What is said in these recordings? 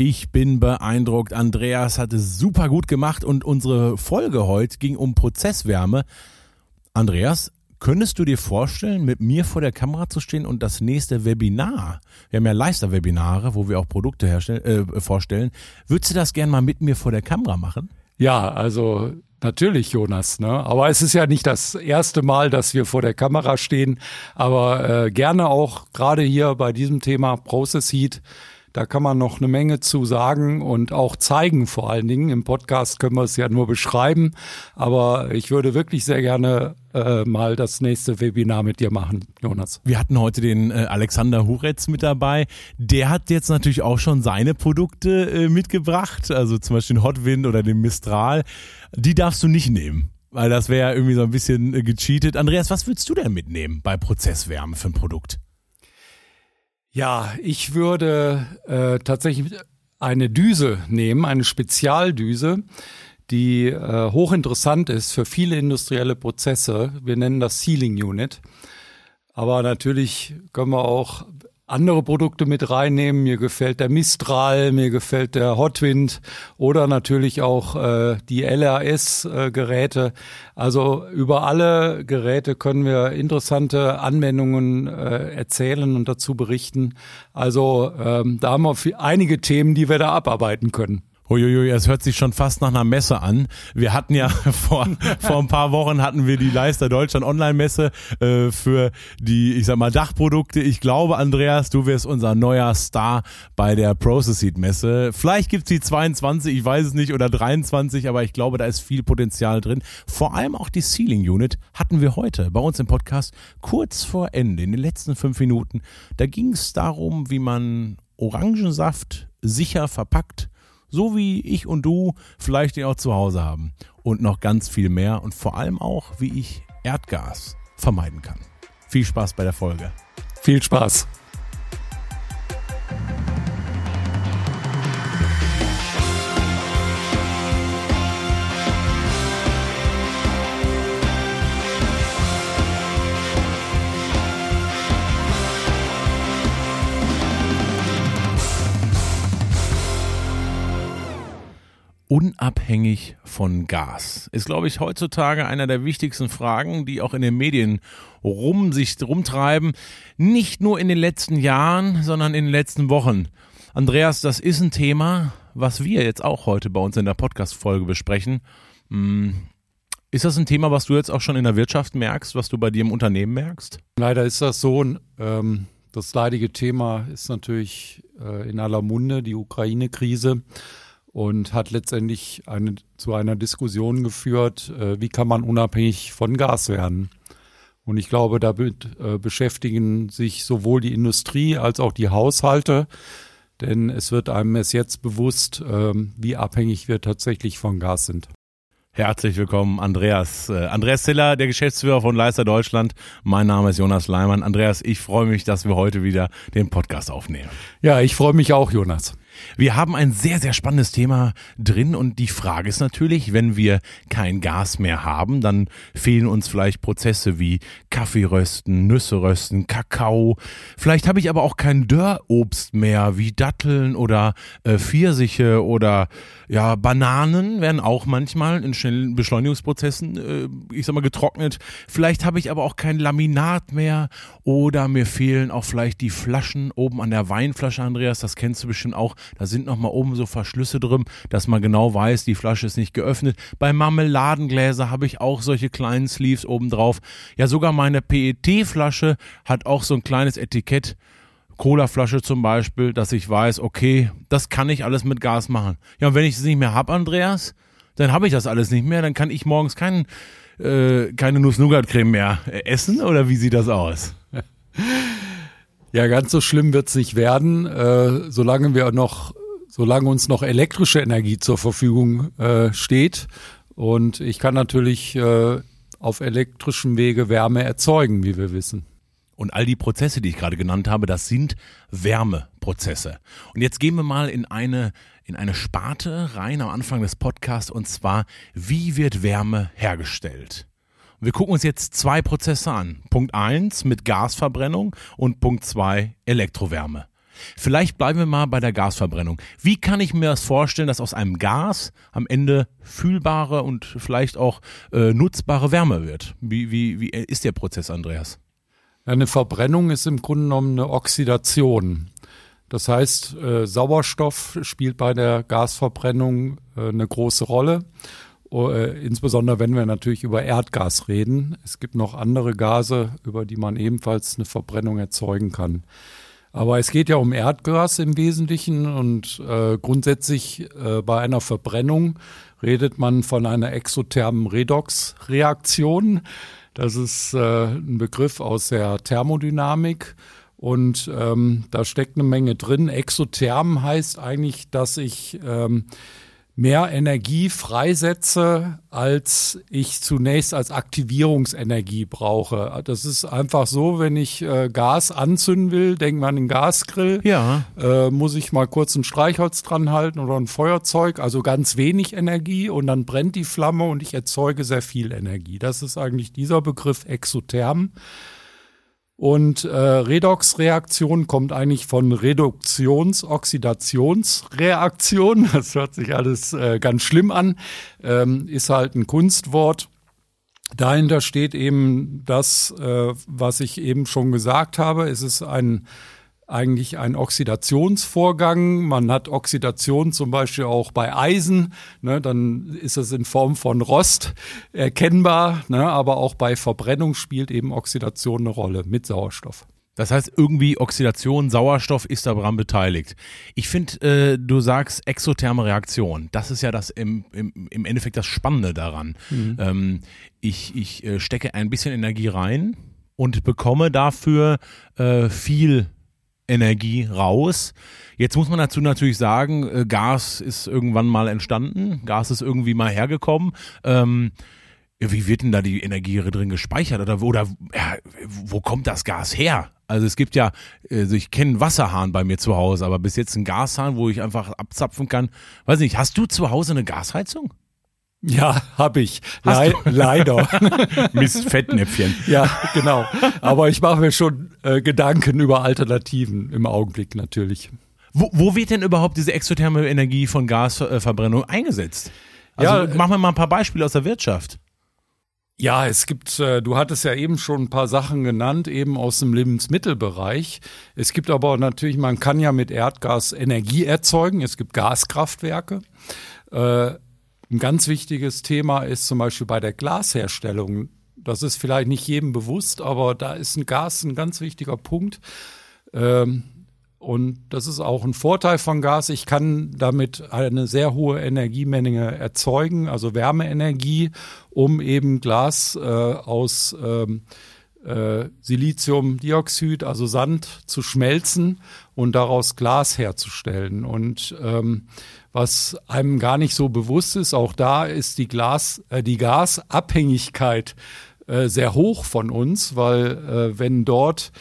Ich bin beeindruckt. Andreas hat es super gut gemacht und unsere Folge heute ging um Prozesswärme. Andreas, könntest du dir vorstellen, mit mir vor der Kamera zu stehen und das nächste Webinar, wir haben ja Leister-Webinare, wo wir auch Produkte herstellen, äh, vorstellen, würdest du das gern mal mit mir vor der Kamera machen? Ja, also Natürlich, Jonas. Ne? Aber es ist ja nicht das erste Mal, dass wir vor der Kamera stehen. Aber äh, gerne auch gerade hier bei diesem Thema Process Heat da kann man noch eine Menge zu sagen und auch zeigen vor allen Dingen. Im Podcast können wir es ja nur beschreiben. Aber ich würde wirklich sehr gerne äh, mal das nächste Webinar mit dir machen, Jonas. Wir hatten heute den äh, Alexander Huretz mit dabei. Der hat jetzt natürlich auch schon seine Produkte äh, mitgebracht, also zum Beispiel den Hotwind oder den Mistral. Die darfst du nicht nehmen. Weil das wäre ja irgendwie so ein bisschen äh, gecheatet. Andreas, was würdest du denn mitnehmen bei Prozesswärme für ein Produkt? Ja, ich würde äh, tatsächlich eine Düse nehmen, eine Spezialdüse, die äh, hochinteressant ist für viele industrielle Prozesse. Wir nennen das Sealing Unit. Aber natürlich können wir auch andere Produkte mit reinnehmen. Mir gefällt der Mistral, mir gefällt der Hotwind oder natürlich auch äh, die LRS-Geräte. Also über alle Geräte können wir interessante Anwendungen äh, erzählen und dazu berichten. Also ähm, da haben wir einige Themen, die wir da abarbeiten können. Uiuiui, es hört sich schon fast nach einer Messe an. Wir hatten ja vor, vor ein paar Wochen hatten wir die Leister Deutschland Online-Messe äh, für die, ich sag mal, Dachprodukte. Ich glaube, Andreas, du wirst unser neuer Star bei der Process Seed Messe. Vielleicht gibt's die 22, ich weiß es nicht, oder 23, aber ich glaube, da ist viel Potenzial drin. Vor allem auch die Sealing Unit hatten wir heute bei uns im Podcast kurz vor Ende, in den letzten fünf Minuten. Da ging es darum, wie man Orangensaft sicher verpackt so wie ich und du vielleicht den auch zu Hause haben. Und noch ganz viel mehr und vor allem auch, wie ich Erdgas vermeiden kann. Viel Spaß bei der Folge. Viel Spaß. Unabhängig von Gas? Ist, glaube ich, heutzutage einer der wichtigsten Fragen, die auch in den Medien rum sich rumtreiben. Nicht nur in den letzten Jahren, sondern in den letzten Wochen. Andreas, das ist ein Thema, was wir jetzt auch heute bei uns in der Podcast-Folge besprechen. Hm, ist das ein Thema, was du jetzt auch schon in der Wirtschaft merkst, was du bei dir im Unternehmen merkst? Leider ist das so. Ähm, das leidige Thema ist natürlich äh, in aller Munde, die Ukraine-Krise und hat letztendlich eine, zu einer Diskussion geführt, äh, wie kann man unabhängig von Gas werden. Und ich glaube, damit äh, beschäftigen sich sowohl die Industrie als auch die Haushalte, denn es wird einem erst jetzt bewusst, äh, wie abhängig wir tatsächlich von Gas sind. Herzlich willkommen, Andreas. Äh, Andreas Ziller, der Geschäftsführer von Leister Deutschland. Mein Name ist Jonas Leimann. Andreas, ich freue mich, dass wir heute wieder den Podcast aufnehmen. Ja, ich freue mich auch, Jonas. Wir haben ein sehr, sehr spannendes Thema drin und die Frage ist natürlich, wenn wir kein Gas mehr haben, dann fehlen uns vielleicht Prozesse wie Kaffee rösten, Nüsse rösten, Kakao. Vielleicht habe ich aber auch kein Dörrobst mehr wie Datteln oder äh, Pfirsiche oder ja, Bananen werden auch manchmal in schnellen Beschleunigungsprozessen, äh, ich sag mal, getrocknet. Vielleicht habe ich aber auch kein Laminat mehr oder mir fehlen auch vielleicht die Flaschen oben an der Weinflasche, Andreas, das kennst du bestimmt auch. Da sind nochmal oben so Verschlüsse drin, dass man genau weiß, die Flasche ist nicht geöffnet. Bei Marmeladengläser habe ich auch solche kleinen Sleeves oben drauf. Ja, sogar meine PET-Flasche hat auch so ein kleines Etikett. Colaflasche zum Beispiel, dass ich weiß, okay, das kann ich alles mit Gas machen. Ja, und wenn ich es nicht mehr habe, Andreas, dann habe ich das alles nicht mehr, dann kann ich morgens kein, äh, keine Nuss-Nougat-Creme mehr essen oder wie sieht das aus? Ja, ganz so schlimm wird es nicht werden, äh, solange wir noch, solange uns noch elektrische Energie zur Verfügung äh, steht. Und ich kann natürlich äh, auf elektrischem Wege Wärme erzeugen, wie wir wissen. Und all die Prozesse, die ich gerade genannt habe, das sind Wärmeprozesse. Und jetzt gehen wir mal in eine, in eine Sparte rein am Anfang des Podcasts und zwar, wie wird Wärme hergestellt? Wir gucken uns jetzt zwei Prozesse an. Punkt eins mit Gasverbrennung und Punkt zwei Elektrowärme. Vielleicht bleiben wir mal bei der Gasverbrennung. Wie kann ich mir das vorstellen, dass aus einem Gas am Ende fühlbare und vielleicht auch äh, nutzbare Wärme wird? Wie, wie, wie ist der Prozess, Andreas? Eine Verbrennung ist im Grunde genommen eine Oxidation. Das heißt, äh, Sauerstoff spielt bei der Gasverbrennung äh, eine große Rolle. Äh, insbesondere wenn wir natürlich über Erdgas reden. Es gibt noch andere Gase, über die man ebenfalls eine Verbrennung erzeugen kann. Aber es geht ja um Erdgas im Wesentlichen und äh, grundsätzlich äh, bei einer Verbrennung redet man von einer exothermen Redoxreaktion. Das ist äh, ein Begriff aus der Thermodynamik und ähm, da steckt eine Menge drin. Exotherm heißt eigentlich, dass ich ähm, mehr Energie freisetze, als ich zunächst als Aktivierungsenergie brauche. Das ist einfach so, wenn ich äh, Gas anzünden will, denken wir an den Gasgrill, ja. äh, muss ich mal kurz ein Streichholz dran halten oder ein Feuerzeug, also ganz wenig Energie und dann brennt die Flamme und ich erzeuge sehr viel Energie. Das ist eigentlich dieser Begriff Exotherm. Und äh, Redoxreaktion kommt eigentlich von Reduktions-Oxidationsreaktion. Das hört sich alles äh, ganz schlimm an. Ähm, ist halt ein Kunstwort. Dahinter steht eben das, äh, was ich eben schon gesagt habe. Es ist ein eigentlich ein Oxidationsvorgang. Man hat Oxidation zum Beispiel auch bei Eisen, ne, dann ist es in Form von Rost erkennbar, ne, aber auch bei Verbrennung spielt eben Oxidation eine Rolle mit Sauerstoff. Das heißt, irgendwie Oxidation, Sauerstoff ist daran beteiligt. Ich finde, äh, du sagst exotherme Reaktion. Das ist ja das im, im, im Endeffekt das Spannende daran. Mhm. Ähm, ich ich äh, stecke ein bisschen Energie rein und bekomme dafür äh, viel Energie raus. Jetzt muss man dazu natürlich sagen, äh, Gas ist irgendwann mal entstanden, Gas ist irgendwie mal hergekommen. Ähm, wie wird denn da die Energie drin gespeichert oder, oder ja, wo kommt das Gas her? Also es gibt ja, also ich kenne einen Wasserhahn bei mir zu Hause, aber bis jetzt einen Gashahn, wo ich einfach abzapfen kann. Weiß nicht, hast du zu Hause eine Gasheizung? Ja, habe ich. Le leider. Mist Fettnäpfchen. ja, genau. Aber ich mache mir schon äh, Gedanken über Alternativen im Augenblick natürlich. Wo, wo wird denn überhaupt diese exotherme Energie von Gasverbrennung eingesetzt? Also ja, machen wir mal ein paar Beispiele aus der Wirtschaft. Ja, es gibt, äh, du hattest ja eben schon ein paar Sachen genannt, eben aus dem Lebensmittelbereich. Es gibt aber natürlich, man kann ja mit Erdgas Energie erzeugen. Es gibt Gaskraftwerke. Ein ganz wichtiges Thema ist zum Beispiel bei der Glasherstellung. Das ist vielleicht nicht jedem bewusst, aber da ist ein Gas ein ganz wichtiger Punkt. Ähm, und das ist auch ein Vorteil von Gas. Ich kann damit eine sehr hohe Energiemenge erzeugen, also Wärmeenergie, um eben Glas äh, aus ähm, äh, Siliziumdioxid, also Sand, zu schmelzen und daraus Glas herzustellen. Und ähm, was einem gar nicht so bewusst ist. Auch da ist die Glas, äh, die Gasabhängigkeit äh, sehr hoch von uns, weil äh, wenn dort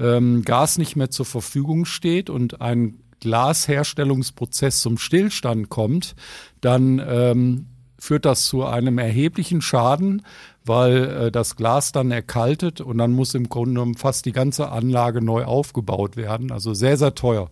ähm, Gas nicht mehr zur Verfügung steht und ein Glasherstellungsprozess zum Stillstand kommt, dann ähm, führt das zu einem erheblichen Schaden, weil äh, das Glas dann erkaltet und dann muss im Grunde genommen fast die ganze Anlage neu aufgebaut werden. Also sehr, sehr teuer.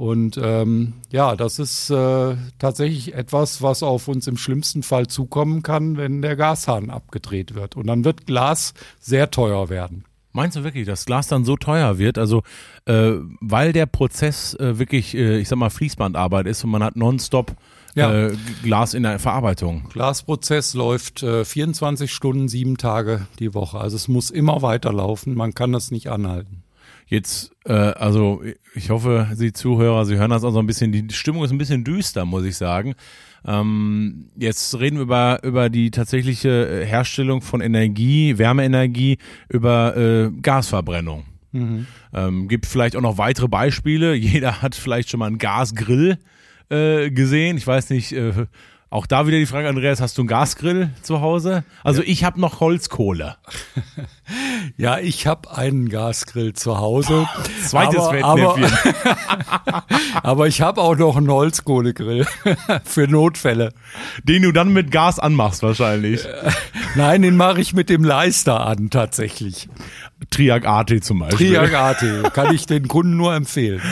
Und ähm, ja, das ist äh, tatsächlich etwas, was auf uns im schlimmsten Fall zukommen kann, wenn der Gashahn abgedreht wird. Und dann wird Glas sehr teuer werden. Meinst du wirklich, dass Glas dann so teuer wird? Also, äh, weil der Prozess äh, wirklich, äh, ich sag mal, Fließbandarbeit ist und man hat nonstop ja. äh, Glas in der Verarbeitung. Glasprozess läuft äh, 24 Stunden, sieben Tage die Woche. Also es muss immer weiterlaufen. Man kann das nicht anhalten. Jetzt, äh, also ich hoffe, Sie Zuhörer, Sie hören das auch so ein bisschen, die Stimmung ist ein bisschen düster, muss ich sagen. Ähm, jetzt reden wir über, über die tatsächliche Herstellung von Energie, Wärmeenergie, über äh, Gasverbrennung. Mhm. Ähm, gibt vielleicht auch noch weitere Beispiele. Jeder hat vielleicht schon mal einen Gasgrill äh, gesehen. Ich weiß nicht, äh, auch da wieder die Frage, Andreas, hast du einen Gasgrill zu Hause? Also ja. ich habe noch Holzkohle. Ja, ich habe einen Gasgrill zu Hause. Zweites aber, aber, aber ich habe auch noch einen Holzkohlegrill für Notfälle. Den du dann mit Gas anmachst wahrscheinlich. Nein, den mache ich mit dem Leister an tatsächlich. Triag AT zum Beispiel. Triag AT kann ich den Kunden nur empfehlen.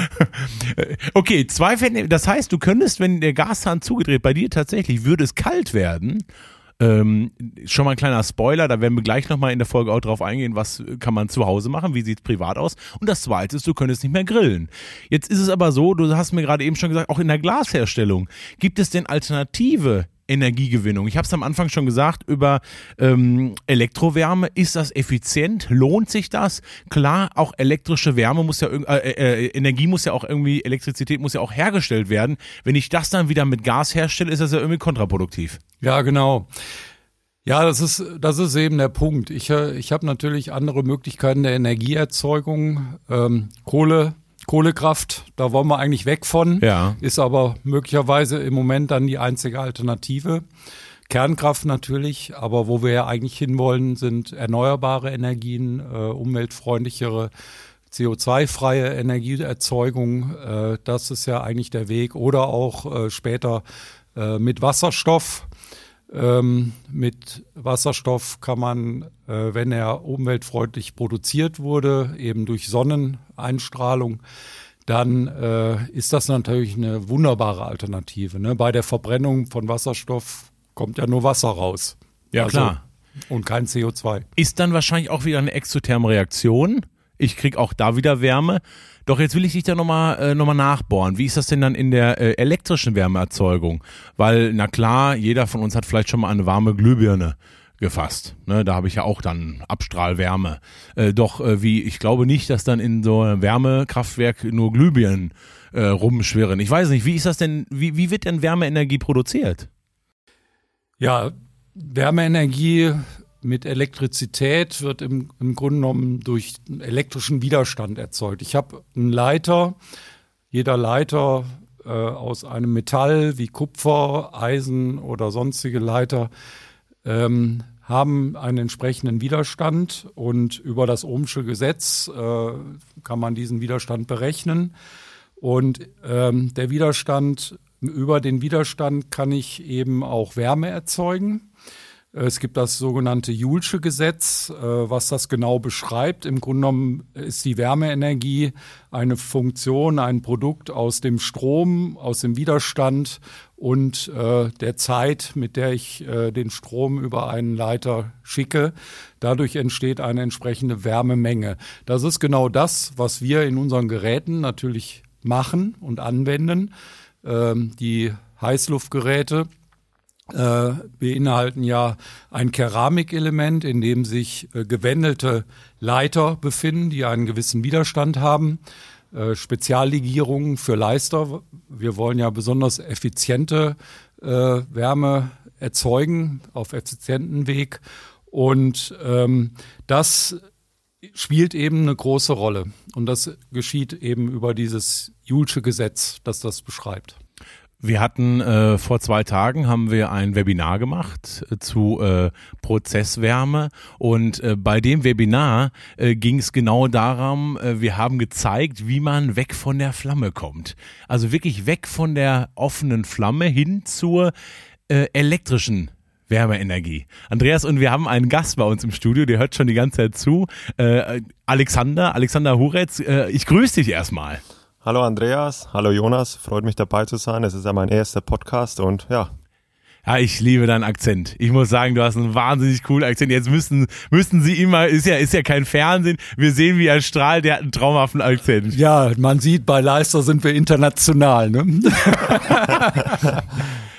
Okay, zwei Fände, das heißt, du könntest, wenn der Gashahn zugedreht bei dir tatsächlich, würde es kalt werden. Ähm, schon mal ein kleiner Spoiler, da werden wir gleich nochmal in der Folge auch drauf eingehen, was kann man zu Hause machen, wie sieht es privat aus. Und das zweite ist, du könntest nicht mehr grillen. Jetzt ist es aber so, du hast mir gerade eben schon gesagt, auch in der Glasherstellung, gibt es denn Alternative Energiegewinnung. Ich habe es am Anfang schon gesagt, über ähm, Elektrowärme. Ist das effizient? Lohnt sich das? Klar, auch elektrische Wärme muss ja, äh, äh, Energie muss ja auch irgendwie, Elektrizität muss ja auch hergestellt werden. Wenn ich das dann wieder mit Gas herstelle, ist das ja irgendwie kontraproduktiv. Ja, genau. Ja, das ist, das ist eben der Punkt. Ich, äh, ich habe natürlich andere Möglichkeiten der Energieerzeugung. Ähm, Kohle, Kohlekraft, da wollen wir eigentlich weg von, ja. ist aber möglicherweise im Moment dann die einzige Alternative. Kernkraft natürlich, aber wo wir ja eigentlich hinwollen, sind erneuerbare Energien, äh, umweltfreundlichere, CO2-freie Energieerzeugung. Äh, das ist ja eigentlich der Weg. Oder auch äh, später äh, mit Wasserstoff. Ähm, mit Wasserstoff kann man, äh, wenn er umweltfreundlich produziert wurde, eben durch Sonneneinstrahlung, dann äh, ist das natürlich eine wunderbare Alternative. Ne? Bei der Verbrennung von Wasserstoff kommt ja nur Wasser raus. Ja, also, klar. Und kein CO2. Ist dann wahrscheinlich auch wieder eine exotherme Reaktion. Ich kriege auch da wieder Wärme. Doch jetzt will ich dich da nochmal äh, noch mal nachbohren. Wie ist das denn dann in der äh, elektrischen Wärmeerzeugung? Weil, na klar, jeder von uns hat vielleicht schon mal eine warme Glühbirne gefasst. Ne, da habe ich ja auch dann Abstrahlwärme. Äh, doch äh, wie, ich glaube nicht, dass dann in so einem Wärmekraftwerk nur Glühbirnen äh, rumschwirren. Ich weiß nicht, wie ist das denn, wie, wie wird denn Wärmeenergie produziert? Ja, Wärmeenergie mit Elektrizität wird im, im Grunde genommen durch elektrischen Widerstand erzeugt. Ich habe einen Leiter, jeder Leiter äh, aus einem Metall wie Kupfer, Eisen oder sonstige Leiter ähm, haben einen entsprechenden Widerstand und über das Ohmsche Gesetz äh, kann man diesen Widerstand berechnen. Und ähm, der Widerstand, über den Widerstand kann ich eben auch Wärme erzeugen. Es gibt das sogenannte Joulsche Gesetz, äh, was das genau beschreibt. Im Grunde genommen ist die Wärmeenergie eine Funktion, ein Produkt aus dem Strom, aus dem Widerstand und äh, der Zeit, mit der ich äh, den Strom über einen Leiter schicke. Dadurch entsteht eine entsprechende Wärmemenge. Das ist genau das, was wir in unseren Geräten natürlich machen und anwenden. Ähm, die Heißluftgeräte äh, beinhalten ja ein Keramikelement, in dem sich äh, gewendelte Leiter befinden, die einen gewissen Widerstand haben. Äh, Speziallegierungen für Leister. Wir wollen ja besonders effiziente äh, Wärme erzeugen auf effizienten Weg. Und ähm, das spielt eben eine große Rolle. Und das geschieht eben über dieses Julsche Gesetz, das das beschreibt. Wir hatten äh, vor zwei Tagen haben wir ein Webinar gemacht äh, zu äh, Prozesswärme und äh, bei dem Webinar äh, ging es genau darum, äh, wir haben gezeigt, wie man weg von der Flamme kommt. Also wirklich weg von der offenen Flamme hin zur äh, elektrischen Wärmeenergie. Andreas und wir haben einen Gast bei uns im Studio, der hört schon die ganze Zeit zu. Äh, Alexander, Alexander Huretz, äh, ich grüße dich erstmal. Hallo Andreas, hallo Jonas, freut mich dabei zu sein. Es ist ja mein erster Podcast und ja. Ja, ich liebe deinen Akzent. Ich muss sagen, du hast einen wahnsinnig coolen Akzent. Jetzt müssten, müssten sie immer, ist ja, ist ja kein Fernsehen. Wir sehen, wie er strahlt, der hat einen traumhaften Akzent. Ja, man sieht, bei Leister sind wir international, ne?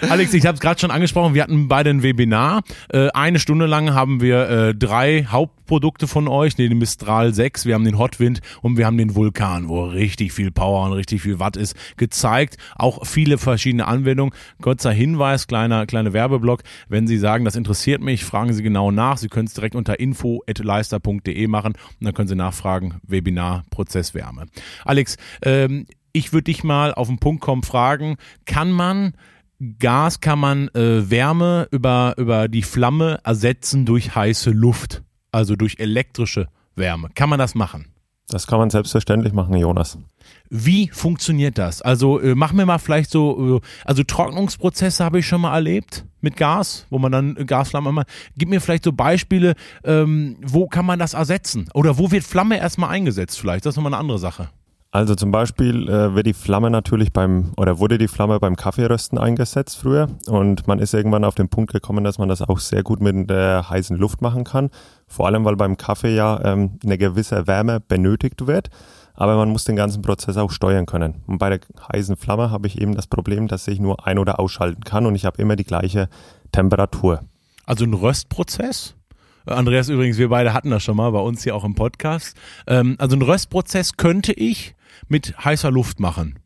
Alex, ich habe es gerade schon angesprochen, wir hatten beide ein Webinar. Äh, eine Stunde lang haben wir äh, drei Hauptprodukte von euch, den Mistral 6, wir haben den Hotwind und wir haben den Vulkan, wo richtig viel Power und richtig viel Watt ist, gezeigt. Auch viele verschiedene Anwendungen. Kurzer Hinweis, kleiner, kleiner Werbeblock. Wenn Sie sagen, das interessiert mich, fragen Sie genau nach. Sie können es direkt unter info.leister.de machen und dann können Sie nachfragen, Webinar Prozesswärme. Alex, ähm, ich würde dich mal auf den Punkt kommen fragen, kann man Gas kann man äh, Wärme über, über die Flamme ersetzen durch heiße Luft, also durch elektrische Wärme. Kann man das machen? Das kann man selbstverständlich machen, Jonas. Wie funktioniert das? Also äh, mach mir mal vielleicht so, äh, also Trocknungsprozesse habe ich schon mal erlebt mit Gas, wo man dann Gasflamme macht. Gib mir vielleicht so Beispiele, ähm, wo kann man das ersetzen? Oder wo wird Flamme erstmal eingesetzt vielleicht? Das ist nochmal eine andere Sache. Also zum Beispiel äh, wird die Flamme natürlich beim, oder wurde die Flamme beim Kaffeerösten eingesetzt früher und man ist irgendwann auf den Punkt gekommen, dass man das auch sehr gut mit der heißen Luft machen kann. Vor allem, weil beim Kaffee ja ähm, eine gewisse Wärme benötigt wird, aber man muss den ganzen Prozess auch steuern können. Und bei der heißen Flamme habe ich eben das Problem, dass ich nur ein- oder ausschalten kann und ich habe immer die gleiche Temperatur. Also ein Röstprozess? Andreas übrigens, wir beide hatten das schon mal bei uns hier auch im Podcast. Ähm, also ein Röstprozess könnte ich mit heißer Luft machen.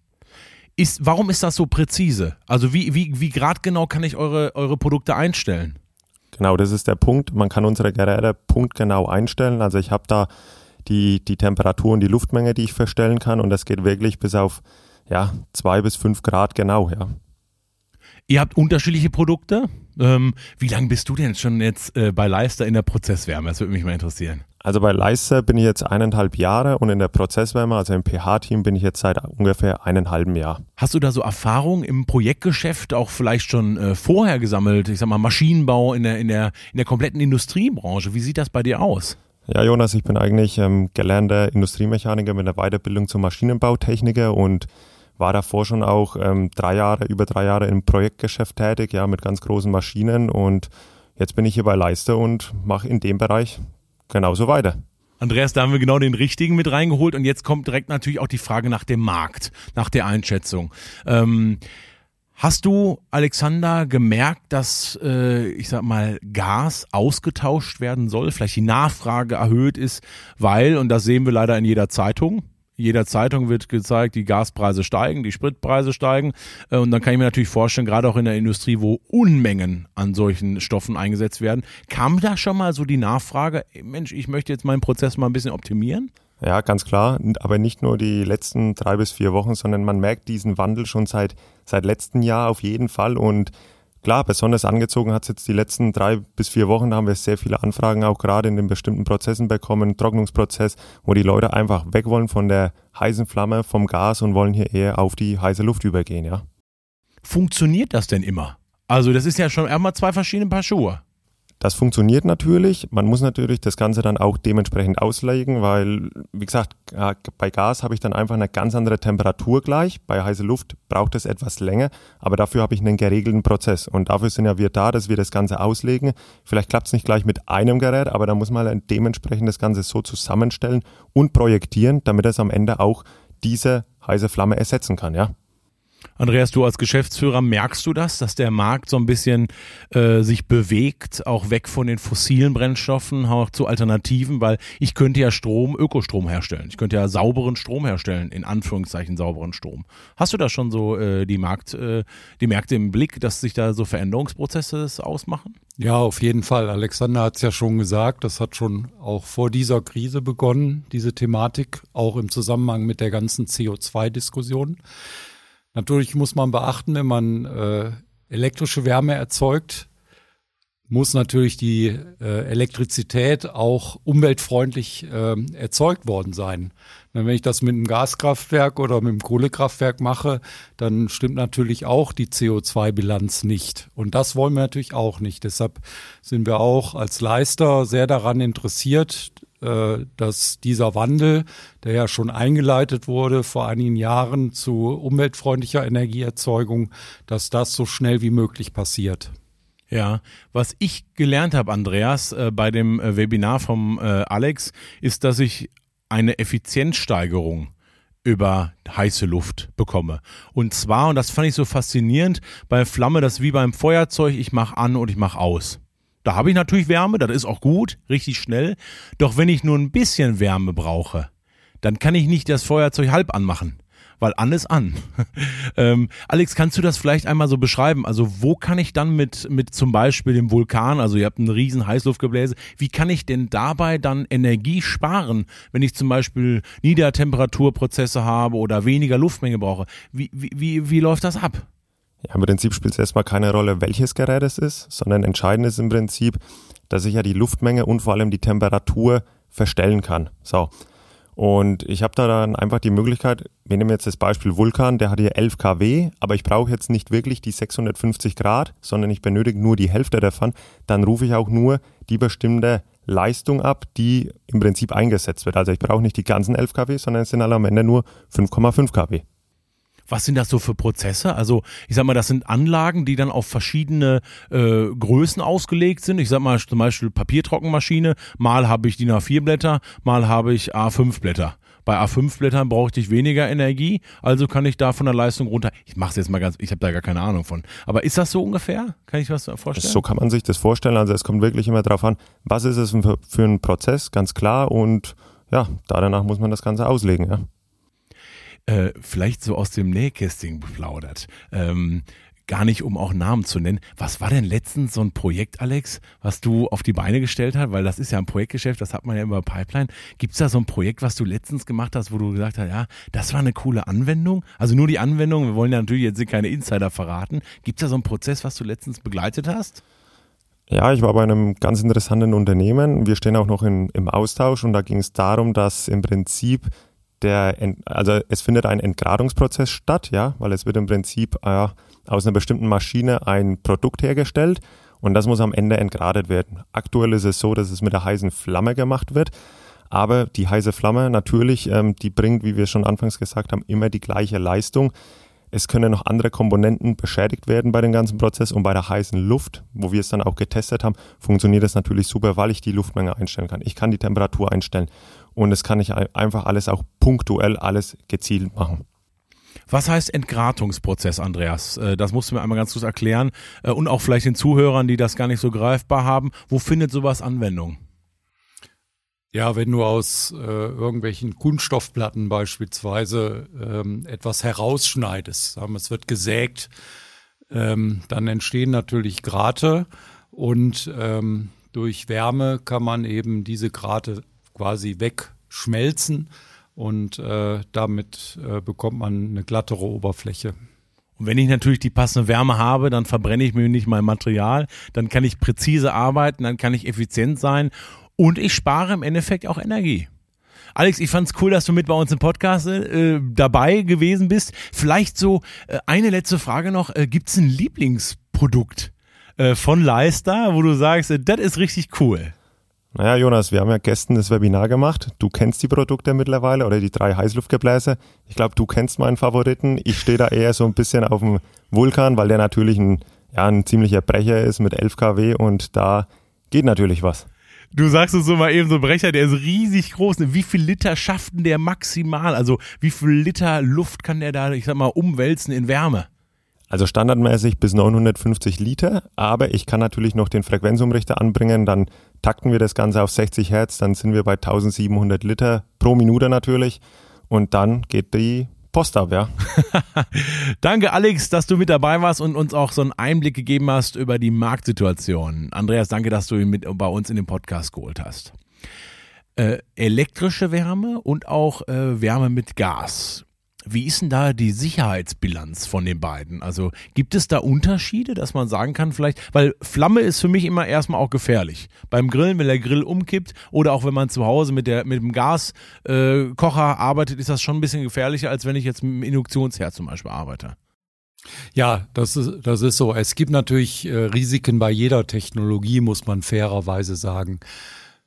Ist, warum ist das so präzise? Also wie, wie, wie gradgenau kann ich eure, eure Produkte einstellen? Genau, das ist der Punkt. Man kann unsere Geräte punktgenau einstellen. Also ich habe da die, die Temperatur und die Luftmenge, die ich verstellen kann und das geht wirklich bis auf ja, zwei bis fünf Grad genau, ja. Ihr habt unterschiedliche Produkte. Ähm, wie lange bist du denn schon jetzt äh, bei Leister in der Prozesswärme? Das würde mich mal interessieren. Also bei Leister bin ich jetzt eineinhalb Jahre und in der Prozesswärme, also im pH-Team, bin ich jetzt seit ungefähr eineinhalben Jahr. Hast du da so Erfahrung im Projektgeschäft auch vielleicht schon äh, vorher gesammelt? Ich sag mal Maschinenbau in der, in der, in der kompletten Industriebranche. Wie sieht das bei dir aus? Ja, Jonas, ich bin eigentlich ähm, gelernter Industriemechaniker mit einer Weiterbildung zum Maschinenbautechniker und war davor schon auch ähm, drei Jahre, über drei Jahre im Projektgeschäft tätig, ja, mit ganz großen Maschinen und jetzt bin ich hier bei Leiste und mache in dem Bereich genauso weiter. Andreas, da haben wir genau den richtigen mit reingeholt und jetzt kommt direkt natürlich auch die Frage nach dem Markt, nach der Einschätzung. Ähm, hast du, Alexander, gemerkt, dass, äh, ich sag mal, Gas ausgetauscht werden soll, vielleicht die Nachfrage erhöht ist, weil, und das sehen wir leider in jeder Zeitung, jeder Zeitung wird gezeigt, die Gaspreise steigen, die Spritpreise steigen. Äh, und dann kann ich mir natürlich vorstellen, gerade auch in der Industrie, wo Unmengen an solchen Stoffen eingesetzt werden, kam da schon mal so die Nachfrage, Mensch, ich möchte jetzt meinen Prozess mal ein bisschen optimieren? Ja, ganz klar. Aber nicht nur die letzten drei bis vier Wochen, sondern man merkt diesen Wandel schon seit, seit letztem Jahr auf jeden Fall. Und Klar, besonders angezogen hat es jetzt die letzten drei bis vier Wochen. Da haben wir sehr viele Anfragen auch gerade in den bestimmten Prozessen bekommen, Trocknungsprozess, wo die Leute einfach weg wollen von der heißen Flamme, vom Gas und wollen hier eher auf die heiße Luft übergehen, ja. Funktioniert das denn immer? Also das ist ja schon einmal zwei verschiedene Paar Schuhe. Das funktioniert natürlich. Man muss natürlich das Ganze dann auch dementsprechend auslegen, weil, wie gesagt, bei Gas habe ich dann einfach eine ganz andere Temperatur gleich. Bei heißer Luft braucht es etwas länger, aber dafür habe ich einen geregelten Prozess. Und dafür sind ja wir da, dass wir das Ganze auslegen. Vielleicht klappt es nicht gleich mit einem Gerät, aber da muss man dementsprechend das Ganze so zusammenstellen und projektieren, damit es am Ende auch diese heiße Flamme ersetzen kann, ja. Andreas, du als Geschäftsführer merkst du das, dass der Markt so ein bisschen äh, sich bewegt, auch weg von den fossilen Brennstoffen, auch zu Alternativen, weil ich könnte ja Strom, Ökostrom herstellen. Ich könnte ja sauberen Strom herstellen, in Anführungszeichen sauberen Strom. Hast du da schon so äh, die, Markt, äh, die Märkte im Blick, dass sich da so Veränderungsprozesse ausmachen? Ja, auf jeden Fall. Alexander hat es ja schon gesagt, das hat schon auch vor dieser Krise begonnen, diese Thematik, auch im Zusammenhang mit der ganzen CO2-Diskussion. Natürlich muss man beachten, wenn man äh, elektrische Wärme erzeugt, muss natürlich die äh, Elektrizität auch umweltfreundlich äh, erzeugt worden sein. Wenn ich das mit einem Gaskraftwerk oder mit einem Kohlekraftwerk mache, dann stimmt natürlich auch die CO2-Bilanz nicht. Und das wollen wir natürlich auch nicht. Deshalb sind wir auch als Leister sehr daran interessiert, dass dieser Wandel, der ja schon eingeleitet wurde vor einigen Jahren zu umweltfreundlicher Energieerzeugung, dass das so schnell wie möglich passiert. Ja, was ich gelernt habe, Andreas, äh, bei dem äh, Webinar vom äh, Alex, ist, dass ich eine Effizienzsteigerung über heiße Luft bekomme. Und zwar, und das fand ich so faszinierend, bei Flamme, das wie beim Feuerzeug, ich mache an und ich mache aus. Da habe ich natürlich Wärme, das ist auch gut, richtig schnell. Doch wenn ich nur ein bisschen Wärme brauche, dann kann ich nicht das Feuerzeug halb anmachen, weil an ist an. ähm, Alex, kannst du das vielleicht einmal so beschreiben? Also wo kann ich dann mit, mit zum Beispiel dem Vulkan, also ihr habt einen riesen Heißluftgebläse, wie kann ich denn dabei dann Energie sparen, wenn ich zum Beispiel Niedertemperaturprozesse habe oder weniger Luftmenge brauche? Wie, wie, wie, wie läuft das ab? Ja, im Prinzip spielt es erstmal keine Rolle, welches Gerät es ist, sondern entscheidend ist im Prinzip, dass ich ja die Luftmenge und vor allem die Temperatur verstellen kann. So. Und ich habe da dann einfach die Möglichkeit, wir nehmen jetzt das Beispiel Vulkan, der hat hier 11 kW, aber ich brauche jetzt nicht wirklich die 650 Grad, sondern ich benötige nur die Hälfte davon. Dann rufe ich auch nur die bestimmte Leistung ab, die im Prinzip eingesetzt wird. Also ich brauche nicht die ganzen 11 kW, sondern es sind alle am Ende nur 5,5 kW. Was sind das so für Prozesse? Also ich sag mal, das sind Anlagen, die dann auf verschiedene äh, Größen ausgelegt sind. Ich sag mal zum Beispiel Papiertrockenmaschine. Mal habe ich DIN A4 Blätter, mal habe ich A5 Blätter. Bei A5 Blättern brauchte ich weniger Energie, also kann ich da von der Leistung runter. Ich mache es jetzt mal ganz, ich habe da gar keine Ahnung von. Aber ist das so ungefähr? Kann ich was vorstellen? So kann man sich das vorstellen. Also es kommt wirklich immer darauf an, was ist es für, ein Prozess, ganz klar. Und ja, da danach muss man das Ganze auslegen. Ja äh, vielleicht so aus dem Nähkästchen geplaudert. Ähm, gar nicht, um auch Namen zu nennen. Was war denn letztens so ein Projekt, Alex, was du auf die Beine gestellt hast? Weil das ist ja ein Projektgeschäft, das hat man ja immer Pipeline. Gibt es da so ein Projekt, was du letztens gemacht hast, wo du gesagt hast, ja, das war eine coole Anwendung? Also nur die Anwendung, wir wollen ja natürlich jetzt keine Insider verraten. Gibt es da so einen Prozess, was du letztens begleitet hast? Ja, ich war bei einem ganz interessanten Unternehmen. Wir stehen auch noch in, im Austausch und da ging es darum, dass im Prinzip der, also es findet ein Entgradungsprozess statt, ja, weil es wird im Prinzip äh, aus einer bestimmten Maschine ein Produkt hergestellt und das muss am Ende entgradet werden. Aktuell ist es so, dass es mit der heißen Flamme gemacht wird, aber die heiße Flamme natürlich, ähm, die bringt, wie wir schon anfangs gesagt haben, immer die gleiche Leistung. Es können noch andere Komponenten beschädigt werden bei dem ganzen Prozess und bei der heißen Luft, wo wir es dann auch getestet haben, funktioniert das natürlich super, weil ich die Luftmenge einstellen kann. Ich kann die Temperatur einstellen und das kann ich einfach alles auch punktuell alles gezielt machen. Was heißt Entgratungsprozess, Andreas? Äh, das musst du mir einmal ganz kurz erklären äh, und auch vielleicht den Zuhörern, die das gar nicht so greifbar haben. Wo findet sowas Anwendung? Ja, wenn du aus äh, irgendwelchen Kunststoffplatten beispielsweise ähm, etwas herausschneidest, sagen wir, es wird gesägt, ähm, dann entstehen natürlich Grate und ähm, durch Wärme kann man eben diese Grate quasi wegschmelzen und äh, damit äh, bekommt man eine glattere Oberfläche. Und wenn ich natürlich die passende Wärme habe, dann verbrenne ich mir nicht mein Material, dann kann ich präzise arbeiten, dann kann ich effizient sein und ich spare im Endeffekt auch Energie. Alex, ich fand's cool, dass du mit bei uns im Podcast äh, dabei gewesen bist. Vielleicht so äh, eine letzte Frage noch. Äh, gibt's ein Lieblingsprodukt äh, von Leister, wo du sagst, äh, das ist richtig cool? Naja, Jonas, wir haben ja gestern das Webinar gemacht. Du kennst die Produkte mittlerweile oder die drei Heißluftgebläse. Ich glaube, du kennst meinen Favoriten. Ich stehe da eher so ein bisschen auf dem Vulkan, weil der natürlich ein, ja, ein ziemlicher Brecher ist mit 11 kW und da geht natürlich was. Du sagst es so mal eben so Brecher, der ist riesig groß. Wie viel Liter schafft denn der maximal? Also wie viel Liter Luft kann der da, ich sag mal, umwälzen in Wärme? Also standardmäßig bis 950 Liter, aber ich kann natürlich noch den Frequenzumrichter anbringen, dann takten wir das Ganze auf 60 Hertz, dann sind wir bei 1700 Liter pro Minute natürlich und dann geht die Post ab, ja. Danke, Alex, dass du mit dabei warst und uns auch so einen Einblick gegeben hast über die Marktsituation. Andreas, danke, dass du ihn mit bei uns in den Podcast geholt hast. Äh, elektrische Wärme und auch äh, Wärme mit Gas. Wie ist denn da die Sicherheitsbilanz von den beiden? Also gibt es da Unterschiede, dass man sagen kann vielleicht, weil Flamme ist für mich immer erstmal auch gefährlich. Beim Grillen, wenn der Grill umkippt oder auch wenn man zu Hause mit, der, mit dem Gaskocher äh, arbeitet, ist das schon ein bisschen gefährlicher, als wenn ich jetzt mit dem Induktionsherd zum Beispiel arbeite. Ja, das ist, das ist so. Es gibt natürlich äh, Risiken bei jeder Technologie, muss man fairerweise sagen.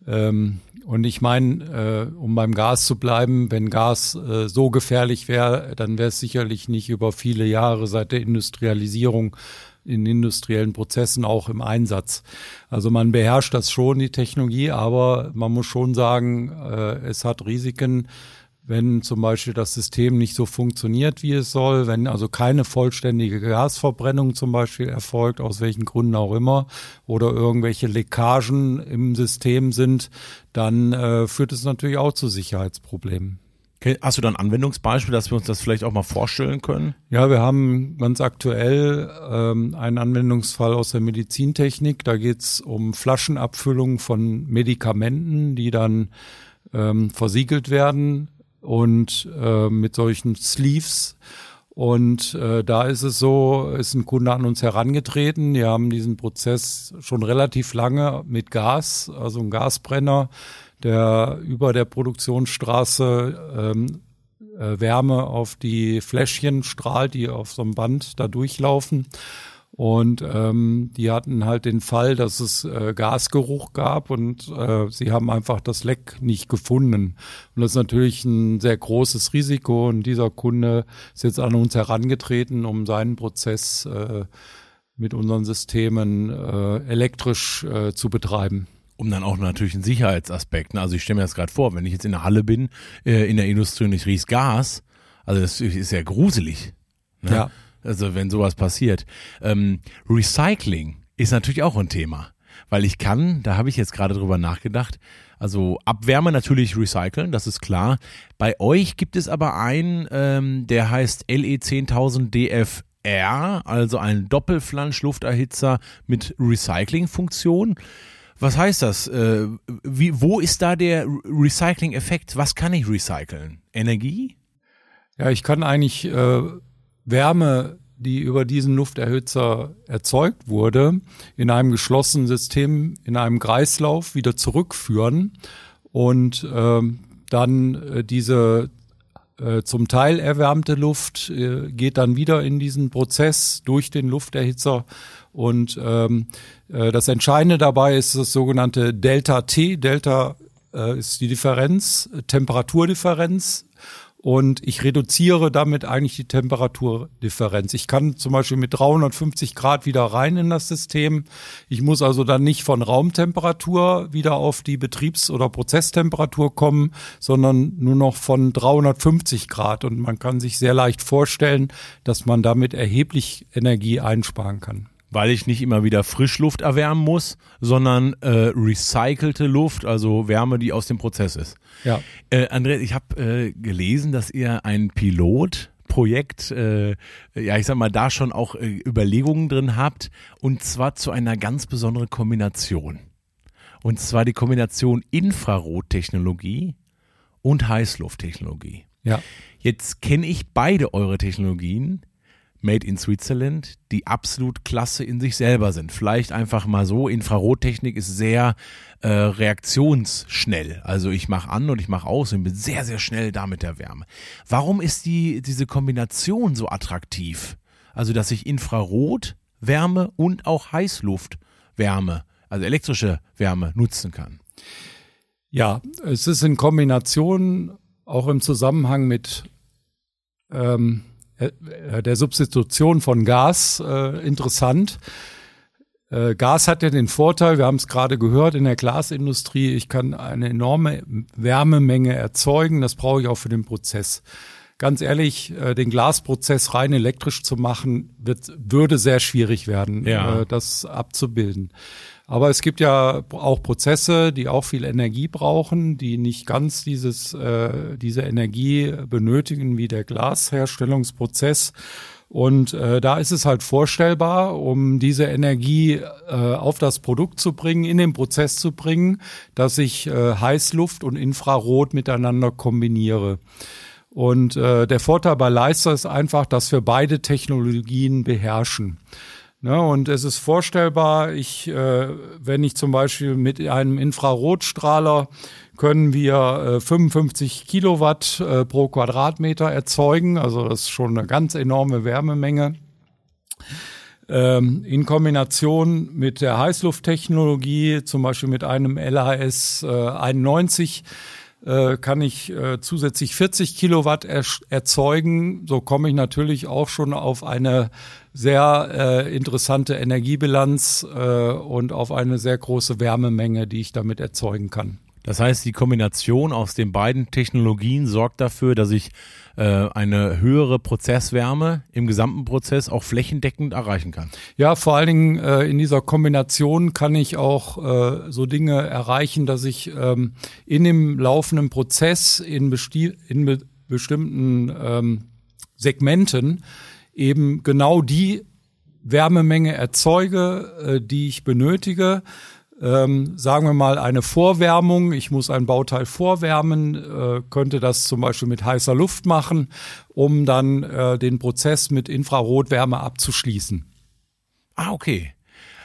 Ähm, und ich meine, äh, um beim Gas zu bleiben, wenn Gas äh, so gefährlich wäre, dann wäre es sicherlich nicht über viele Jahre seit der Industrialisierung in industriellen Prozessen auch im Einsatz. Also man beherrscht das schon, die Technologie, aber man muss schon sagen, äh, es hat Risiken wenn zum Beispiel das System nicht so funktioniert, wie es soll, wenn also keine vollständige Gasverbrennung zum Beispiel erfolgt, aus welchen Gründen auch immer, oder irgendwelche Leckagen im System sind, dann äh, führt es natürlich auch zu Sicherheitsproblemen. Okay. Hast du da ein Anwendungsbeispiel, dass wir uns das vielleicht auch mal vorstellen können? Ja, wir haben ganz aktuell ähm, einen Anwendungsfall aus der Medizintechnik. Da geht es um Flaschenabfüllung von Medikamenten, die dann ähm, versiegelt werden und äh, mit solchen Sleeves. Und äh, da ist es so, ist ein Kunde an uns herangetreten. Die haben diesen Prozess schon relativ lange mit Gas, also ein Gasbrenner, der über der Produktionsstraße ähm, äh, Wärme auf die Fläschchen strahlt, die auf so einem Band da durchlaufen. Und ähm, die hatten halt den Fall, dass es äh, Gasgeruch gab und äh, sie haben einfach das Leck nicht gefunden. Und das ist natürlich ein sehr großes Risiko. Und dieser Kunde ist jetzt an uns herangetreten, um seinen Prozess äh, mit unseren Systemen äh, elektrisch äh, zu betreiben um dann auch natürlich einen Sicherheitsaspekt. Ne? Also ich stelle mir das gerade vor, wenn ich jetzt in der Halle bin, äh, in der Industrie und ich riech's Gas, also das ist ja gruselig. Ne? Ja. Also wenn sowas passiert. Ähm, Recycling ist natürlich auch ein Thema, weil ich kann, da habe ich jetzt gerade drüber nachgedacht, also Abwärme natürlich recyceln, das ist klar. Bei euch gibt es aber einen, ähm, der heißt LE10000 DFR, also ein Doppelflanschlufterhitzer mit Recycling-Funktion. Was heißt das? Äh, wie, wo ist da der Recycling-Effekt? Was kann ich recyceln? Energie? Ja, ich kann eigentlich äh, Wärme, die über diesen Lufterhitzer erzeugt wurde, in einem geschlossenen System, in einem Kreislauf wieder zurückführen und ähm, dann äh, diese äh, zum Teil erwärmte Luft äh, geht dann wieder in diesen Prozess durch den Lufterhitzer und ähm, äh, das Entscheidende dabei ist das sogenannte Delta T. Delta äh, ist die Differenz, Temperaturdifferenz und ich reduziere damit eigentlich die Temperaturdifferenz. Ich kann zum Beispiel mit 350 Grad wieder rein in das System. Ich muss also dann nicht von Raumtemperatur wieder auf die Betriebs- oder Prozesstemperatur kommen, sondern nur noch von 350 Grad. Und man kann sich sehr leicht vorstellen, dass man damit erheblich Energie einsparen kann weil ich nicht immer wieder Frischluft erwärmen muss, sondern äh, recycelte Luft, also Wärme, die aus dem Prozess ist. Ja. Äh, Andreas, ich habe äh, gelesen, dass ihr ein Pilotprojekt, äh, ja, ich sag mal, da schon auch äh, Überlegungen drin habt und zwar zu einer ganz besonderen Kombination. Und zwar die Kombination Infrarottechnologie und Heißlufttechnologie. Ja. Jetzt kenne ich beide eure Technologien Made in Switzerland, die absolut klasse in sich selber sind. Vielleicht einfach mal so, Infrarottechnik ist sehr äh, reaktionsschnell. Also ich mache an und ich mache aus und bin sehr, sehr schnell da mit der Wärme. Warum ist die, diese Kombination so attraktiv? Also dass ich Infrarot, Wärme und auch Heißluftwärme, also elektrische Wärme nutzen kann. Ja, es ist in Kombination auch im Zusammenhang mit ähm, äh, der Substitution von Gas äh, interessant. Äh, Gas hat ja den Vorteil, wir haben es gerade gehört in der Glasindustrie, ich kann eine enorme Wärmemenge erzeugen, das brauche ich auch für den Prozess. Ganz ehrlich, äh, den Glasprozess rein elektrisch zu machen, wird, würde sehr schwierig werden, ja. Äh, das abzubilden. Aber es gibt ja auch Prozesse, die auch viel Energie brauchen, die nicht ganz dieses, äh, diese Energie benötigen wie der Glasherstellungsprozess. Und äh, da ist es halt vorstellbar, um diese Energie äh, auf das Produkt zu bringen, in den Prozess zu bringen, dass ich äh, Heißluft und Infrarot miteinander kombiniere. Und äh, der Vorteil bei Leister ist einfach, dass wir beide Technologien beherrschen. Ne, und es ist vorstellbar, ich, äh, wenn ich zum Beispiel mit einem Infrarotstrahler können wir äh, 55 Kilowatt äh, pro Quadratmeter erzeugen, also das ist schon eine ganz enorme Wärmemenge. Ähm, in Kombination mit der Heißlufttechnologie, zum Beispiel mit einem LHS äh, 91, äh, kann ich äh, zusätzlich 40 Kilowatt er erzeugen. So komme ich natürlich auch schon auf eine sehr äh, interessante Energiebilanz äh, und auf eine sehr große Wärmemenge, die ich damit erzeugen kann. Das heißt, die Kombination aus den beiden Technologien sorgt dafür, dass ich äh, eine höhere Prozesswärme im gesamten Prozess auch flächendeckend erreichen kann. Ja, vor allen Dingen äh, in dieser Kombination kann ich auch äh, so Dinge erreichen, dass ich ähm, in dem laufenden Prozess in, in be bestimmten ähm, Segmenten eben genau die Wärmemenge erzeuge, äh, die ich benötige ähm, sagen wir mal, eine Vorwärmung, ich muss ein Bauteil vorwärmen, äh, könnte das zum Beispiel mit heißer Luft machen, um dann äh, den Prozess mit Infrarotwärme abzuschließen. Ah, okay.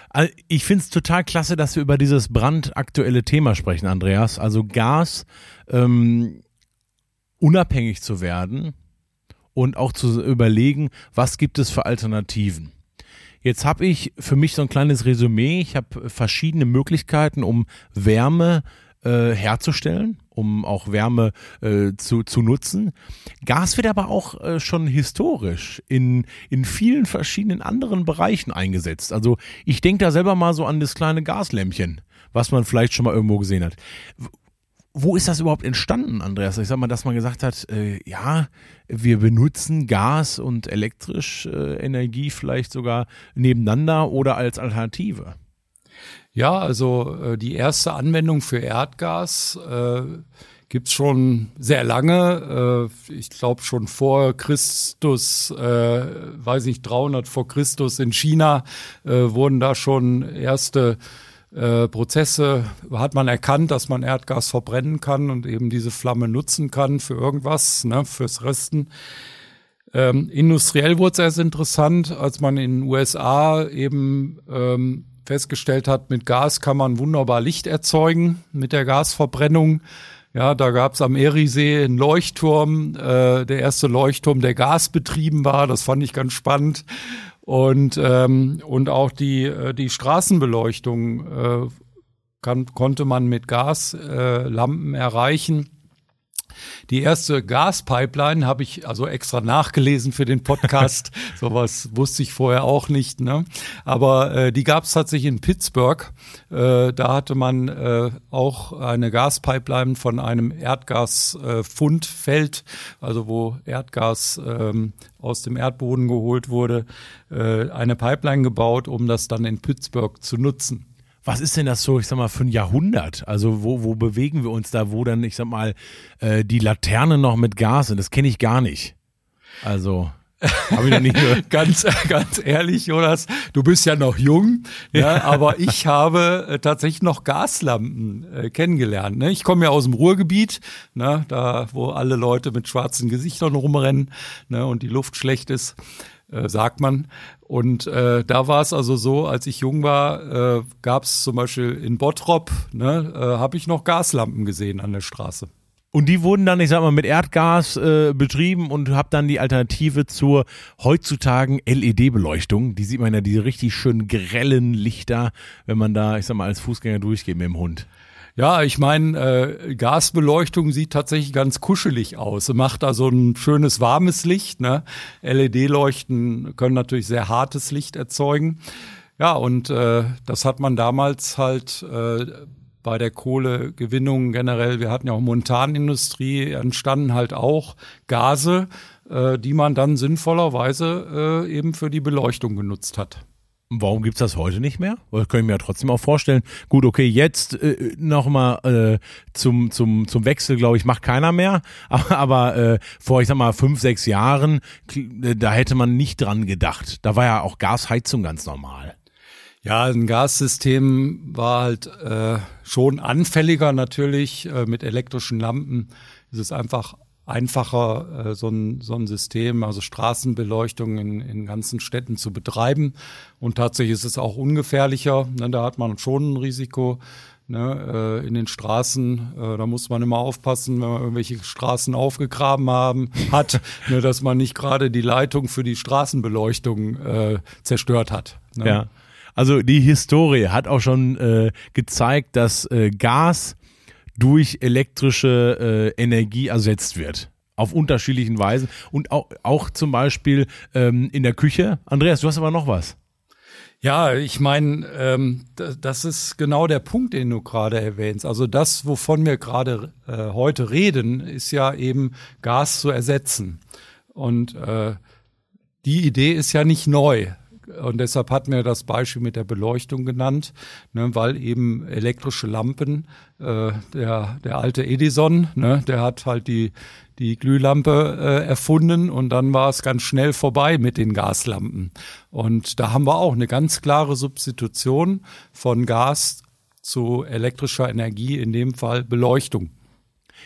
Also ich finde es total klasse, dass wir über dieses brandaktuelle Thema sprechen, Andreas. Also Gas ähm, unabhängig zu werden und auch zu überlegen, was gibt es für Alternativen. Jetzt habe ich für mich so ein kleines Resümee. Ich habe verschiedene Möglichkeiten, um Wärme äh, herzustellen, um auch Wärme äh, zu, zu nutzen. Gas wird aber auch äh, schon historisch in, in vielen verschiedenen anderen Bereichen eingesetzt. Also ich denke da selber mal so an das kleine Gaslämpchen, was man vielleicht schon mal irgendwo gesehen hat wo ist das überhaupt entstanden, Andreas? Ich sag mal, dass man gesagt hat, äh, ja, wir benutzen Gas und elektrisch äh, Energie vielleicht sogar nebeneinander oder als Alternative. Ja, also äh, die erste Anwendung für Erdgas äh, gibt's schon sehr lange. Äh, ich glaube schon vor Christus, äh, weiß nicht, 300 vor Christus in China äh, wurden da schon erste äh, Prozesse hat man erkannt, dass man Erdgas verbrennen kann und eben diese Flamme nutzen kann für irgendwas, ne, fürs Rösten. Ähm, industriell wurde es erst interessant, als man in den USA eben ähm, festgestellt hat, mit Gas kann man wunderbar Licht erzeugen mit der Gasverbrennung. Ja, da gab es am Eriesee einen Leuchtturm, äh, der erste Leuchtturm, der gasbetrieben war. Das fand ich ganz spannend und ähm, und auch die äh, die Straßenbeleuchtung äh, kann, konnte man mit Gaslampen äh, erreichen. Die erste Gaspipeline habe ich also extra nachgelesen für den Podcast. Sowas wusste ich vorher auch nicht. Ne? Aber äh, die gab es tatsächlich in Pittsburgh. Äh, da hatte man äh, auch eine Gaspipeline von einem Erdgasfundfeld, äh, also wo Erdgas ähm, aus dem Erdboden geholt wurde, äh, eine Pipeline gebaut, um das dann in Pittsburgh zu nutzen was ist denn das so, ich sag mal, für ein Jahrhundert? Also wo, wo bewegen wir uns da, wo dann, ich sag mal, äh, die Laterne noch mit Gas sind? Das kenne ich gar nicht. Also. Hab ich noch nicht gehört. ganz, ganz ehrlich, Jonas, du bist ja noch jung, ja, aber ich habe äh, tatsächlich noch Gaslampen äh, kennengelernt. Ne? Ich komme ja aus dem Ruhrgebiet, ne, da wo alle Leute mit schwarzen Gesichtern rumrennen ne, und die Luft schlecht ist äh, sagt man. Und äh, da war es also so, als ich jung war, äh, gab es zum Beispiel in Bottrop, ne, äh, habe ich noch Gaslampen gesehen an der Straße. Und die wurden dann, ich sag mal, mit Erdgas äh, betrieben und hab dann die Alternative zur heutzutage LED-Beleuchtung. Die sieht man ja, diese richtig schön grellen Lichter, wenn man da, ich sag mal, als Fußgänger durchgeht mit dem Hund. Ja, ich meine, äh, Gasbeleuchtung sieht tatsächlich ganz kuschelig aus. Macht da so ein schönes warmes Licht. Ne? LED-Leuchten können natürlich sehr hartes Licht erzeugen. Ja, und äh, das hat man damals halt äh, bei der Kohlegewinnung generell, wir hatten ja auch Montanindustrie, entstanden halt auch Gase, äh, die man dann sinnvollerweise äh, eben für die Beleuchtung genutzt hat. Warum gibt's das heute nicht mehr? Das können wir ja trotzdem auch vorstellen. Gut, okay, jetzt äh, nochmal äh, zum, zum, zum Wechsel, glaube ich, macht keiner mehr. Aber, aber äh, vor, ich sag mal, fünf, sechs Jahren, äh, da hätte man nicht dran gedacht. Da war ja auch Gasheizung ganz normal. Ja, ein Gassystem war halt äh, schon anfälliger natürlich. Äh, mit elektrischen Lampen ist es einfach einfacher, äh, so, ein, so ein System, also Straßenbeleuchtung in, in ganzen Städten zu betreiben. Und tatsächlich ist es auch ungefährlicher. Ne, da hat man schon ein Risiko. Ne, äh, in den Straßen, äh, da muss man immer aufpassen, wenn man irgendwelche Straßen aufgegraben haben, hat, ne, dass man nicht gerade die Leitung für die Straßenbeleuchtung äh, zerstört hat. Ne? Ja. Also die Historie hat auch schon äh, gezeigt, dass äh, Gas durch elektrische äh, Energie ersetzt wird. Auf unterschiedlichen Weisen. Und auch, auch zum Beispiel ähm, in der Küche. Andreas, du hast aber noch was. Ja, ich meine, ähm, das ist genau der Punkt, den du gerade erwähnst. Also das, wovon wir gerade äh, heute reden, ist ja eben Gas zu ersetzen. Und äh, die Idee ist ja nicht neu. Und deshalb hat mir das Beispiel mit der Beleuchtung genannt, ne, weil eben elektrische Lampen, äh, der, der alte Edison, ne, der hat halt die, die Glühlampe äh, erfunden und dann war es ganz schnell vorbei mit den Gaslampen. Und da haben wir auch eine ganz klare Substitution von Gas zu elektrischer Energie, in dem Fall Beleuchtung.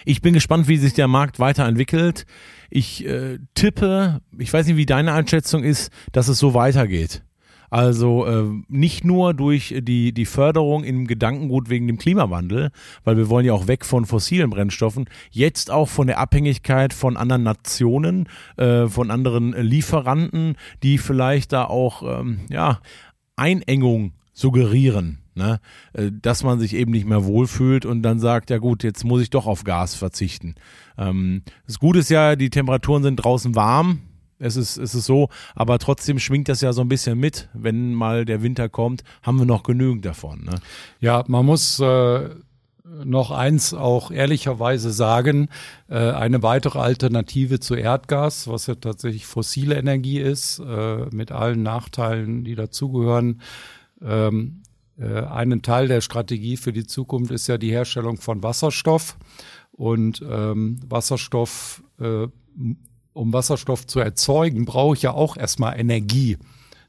Ich bin gespannt, wie sich der Markt weiterentwickelt. Ich äh, tippe, ich weiß nicht, wie deine Einschätzung ist, dass es so weitergeht. Also äh, nicht nur durch die, die Förderung im Gedankengut wegen dem Klimawandel, weil wir wollen ja auch weg von fossilen Brennstoffen, jetzt auch von der Abhängigkeit von anderen Nationen, äh, von anderen Lieferanten, die vielleicht da auch ähm, ja, Einengung suggerieren ne? Äh, dass man sich eben nicht mehr wohlfühlt und dann sagt, ja gut, jetzt muss ich doch auf Gas verzichten. Ähm, das Gute ist ja, die Temperaturen sind draußen warm, es ist, es ist so, aber trotzdem schwingt das ja so ein bisschen mit. Wenn mal der Winter kommt, haben wir noch genügend davon. Ne? Ja, man muss äh, noch eins auch ehrlicherweise sagen, äh, eine weitere Alternative zu Erdgas, was ja tatsächlich fossile Energie ist, äh, mit allen Nachteilen, die dazugehören, ähm, äh, einen Teil der Strategie für die Zukunft ist ja die Herstellung von Wasserstoff. Und ähm, Wasserstoff, äh, um Wasserstoff zu erzeugen, brauche ich ja auch erstmal Energie.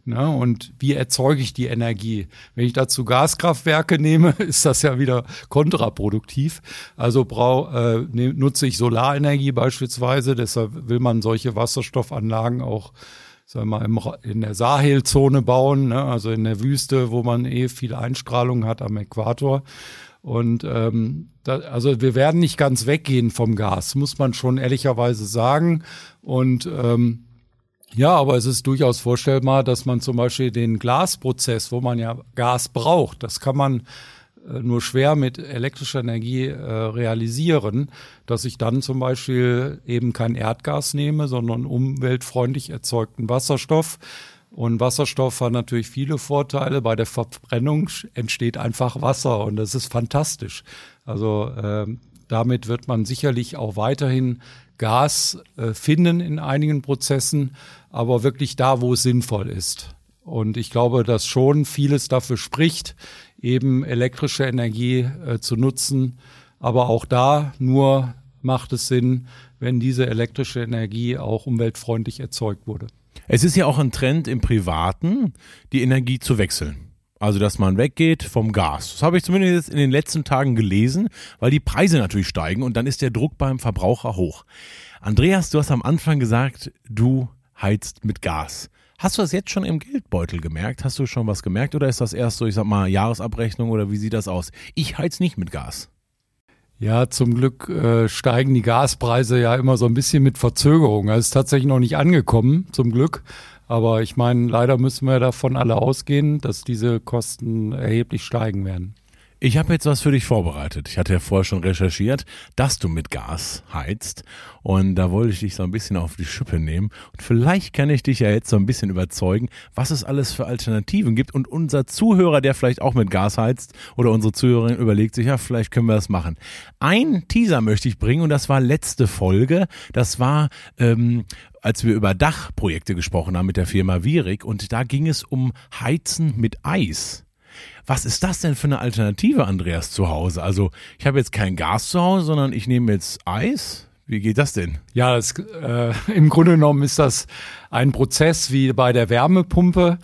Ne? Und wie erzeuge ich die Energie? Wenn ich dazu Gaskraftwerke nehme, ist das ja wieder kontraproduktiv. Also brau, äh, ne, nutze ich Solarenergie beispielsweise. Deshalb will man solche Wasserstoffanlagen auch sagen wir mal, in der Sahelzone bauen, ne? also in der Wüste, wo man eh viel Einstrahlung hat am Äquator. Und ähm, da, also wir werden nicht ganz weggehen vom Gas, muss man schon ehrlicherweise sagen. Und ähm, ja, aber es ist durchaus vorstellbar, dass man zum Beispiel den Glasprozess, wo man ja Gas braucht, das kann man nur schwer mit elektrischer Energie äh, realisieren, dass ich dann zum Beispiel eben kein Erdgas nehme, sondern umweltfreundlich erzeugten Wasserstoff. Und Wasserstoff hat natürlich viele Vorteile. Bei der Verbrennung entsteht einfach Wasser und das ist fantastisch. Also äh, damit wird man sicherlich auch weiterhin Gas äh, finden in einigen Prozessen, aber wirklich da, wo es sinnvoll ist. Und ich glaube, dass schon vieles dafür spricht, eben elektrische Energie äh, zu nutzen. Aber auch da nur macht es Sinn, wenn diese elektrische Energie auch umweltfreundlich erzeugt wurde. Es ist ja auch ein Trend im Privaten, die Energie zu wechseln. Also, dass man weggeht vom Gas. Das habe ich zumindest in den letzten Tagen gelesen, weil die Preise natürlich steigen und dann ist der Druck beim Verbraucher hoch. Andreas, du hast am Anfang gesagt, du heizt mit Gas. Hast du das jetzt schon im Geldbeutel gemerkt? Hast du schon was gemerkt oder ist das erst so, ich sag mal, Jahresabrechnung oder wie sieht das aus? Ich heiz nicht mit Gas. Ja, zum Glück äh, steigen die Gaspreise ja immer so ein bisschen mit Verzögerung. Es ist tatsächlich noch nicht angekommen, zum Glück. Aber ich meine, leider müssen wir davon alle ausgehen, dass diese Kosten erheblich steigen werden. Ich habe jetzt was für dich vorbereitet. Ich hatte ja vorher schon recherchiert, dass du mit Gas heizt. Und da wollte ich dich so ein bisschen auf die Schippe nehmen. Und vielleicht kann ich dich ja jetzt so ein bisschen überzeugen, was es alles für Alternativen gibt. Und unser Zuhörer, der vielleicht auch mit Gas heizt, oder unsere Zuhörerin überlegt sich, ja, vielleicht können wir das machen. Ein Teaser möchte ich bringen und das war letzte Folge. Das war ähm, als wir über Dachprojekte gesprochen haben mit der Firma Virik und da ging es um Heizen mit Eis. Was ist das denn für eine Alternative, Andreas, zu Hause? Also ich habe jetzt kein Gas zu Hause, sondern ich nehme jetzt Eis. Wie geht das denn? Ja, das, äh, im Grunde genommen ist das ein Prozess wie bei der Wärmepumpe.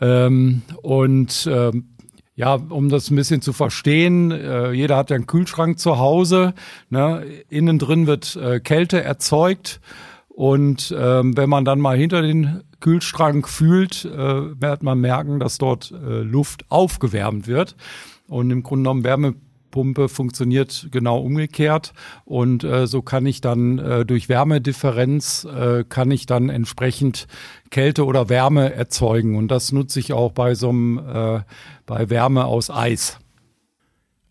Ähm, und ähm, ja, um das ein bisschen zu verstehen, äh, jeder hat ja einen Kühlschrank zu Hause. Ne? Innen drin wird äh, Kälte erzeugt. Und ähm, wenn man dann mal hinter den Kühlschrank fühlt, äh, wird man merken, dass dort äh, Luft aufgewärmt wird. Und im Grunde genommen Wärmepumpe funktioniert genau umgekehrt. Und äh, so kann ich dann äh, durch Wärmedifferenz äh, kann ich dann entsprechend Kälte oder Wärme erzeugen. Und das nutze ich auch bei so einem äh, bei Wärme aus Eis.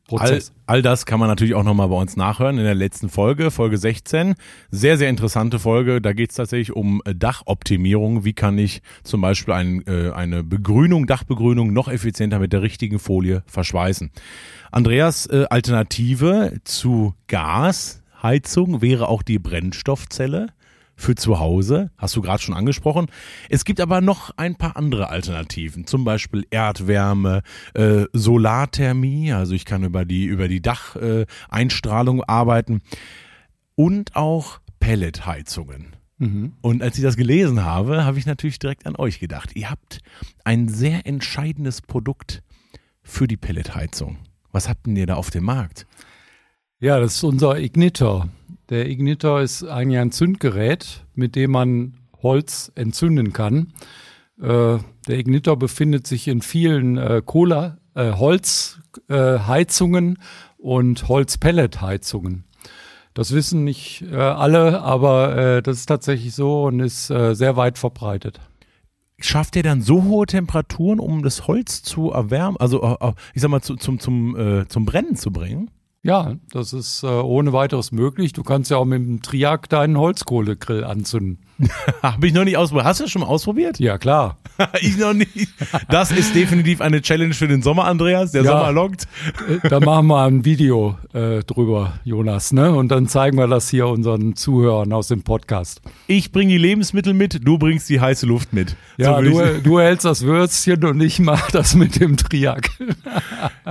Prozess. All, all das kann man natürlich auch nochmal bei uns nachhören in der letzten Folge, Folge 16. Sehr, sehr interessante Folge. Da geht es tatsächlich um äh, Dachoptimierung. Wie kann ich zum Beispiel ein, äh, eine Begrünung, Dachbegrünung noch effizienter mit der richtigen Folie verschweißen. Andreas, äh, Alternative zu Gasheizung wäre auch die Brennstoffzelle für zu Hause, hast du gerade schon angesprochen. Es gibt aber noch ein paar andere Alternativen, zum Beispiel Erdwärme, äh, Solarthermie, also ich kann über die, über die Dacheinstrahlung äh, arbeiten und auch Pelletheizungen. Mhm. Und als ich das gelesen habe, habe ich natürlich direkt an euch gedacht. Ihr habt ein sehr entscheidendes Produkt für die Pelletheizung. Was habt denn ihr da auf dem Markt? Ja, das ist unser Ignitor. Der Ignitor ist eigentlich ein Zündgerät, mit dem man Holz entzünden kann. Äh, der Ignitor befindet sich in vielen äh, Kohle, äh, Holzheizungen und Holzpelletheizungen. Das wissen nicht äh, alle, aber äh, das ist tatsächlich so und ist äh, sehr weit verbreitet. Schafft ihr dann so hohe Temperaturen, um das Holz zu erwärmen, also äh, äh, ich sag mal zu, zum, zum, äh, zum Brennen zu bringen? Ja, das ist äh, ohne weiteres möglich. Du kannst ja auch mit dem Triak deinen Holzkohlegrill anzünden. Habe ich noch nicht ausprobiert. Hast du das schon mal ausprobiert? Ja, klar. ich noch nicht. Das ist definitiv eine Challenge für den Sommer, Andreas. Der Ja. Sommer lockt. Äh, Da machen wir ein Video äh, drüber, Jonas, ne? Und dann zeigen wir das hier unseren Zuhörern aus dem Podcast. Ich bringe die Lebensmittel mit, du bringst die heiße Luft mit. Ja, So du, du hältst das Würstchen und ich mach das mit dem Triak.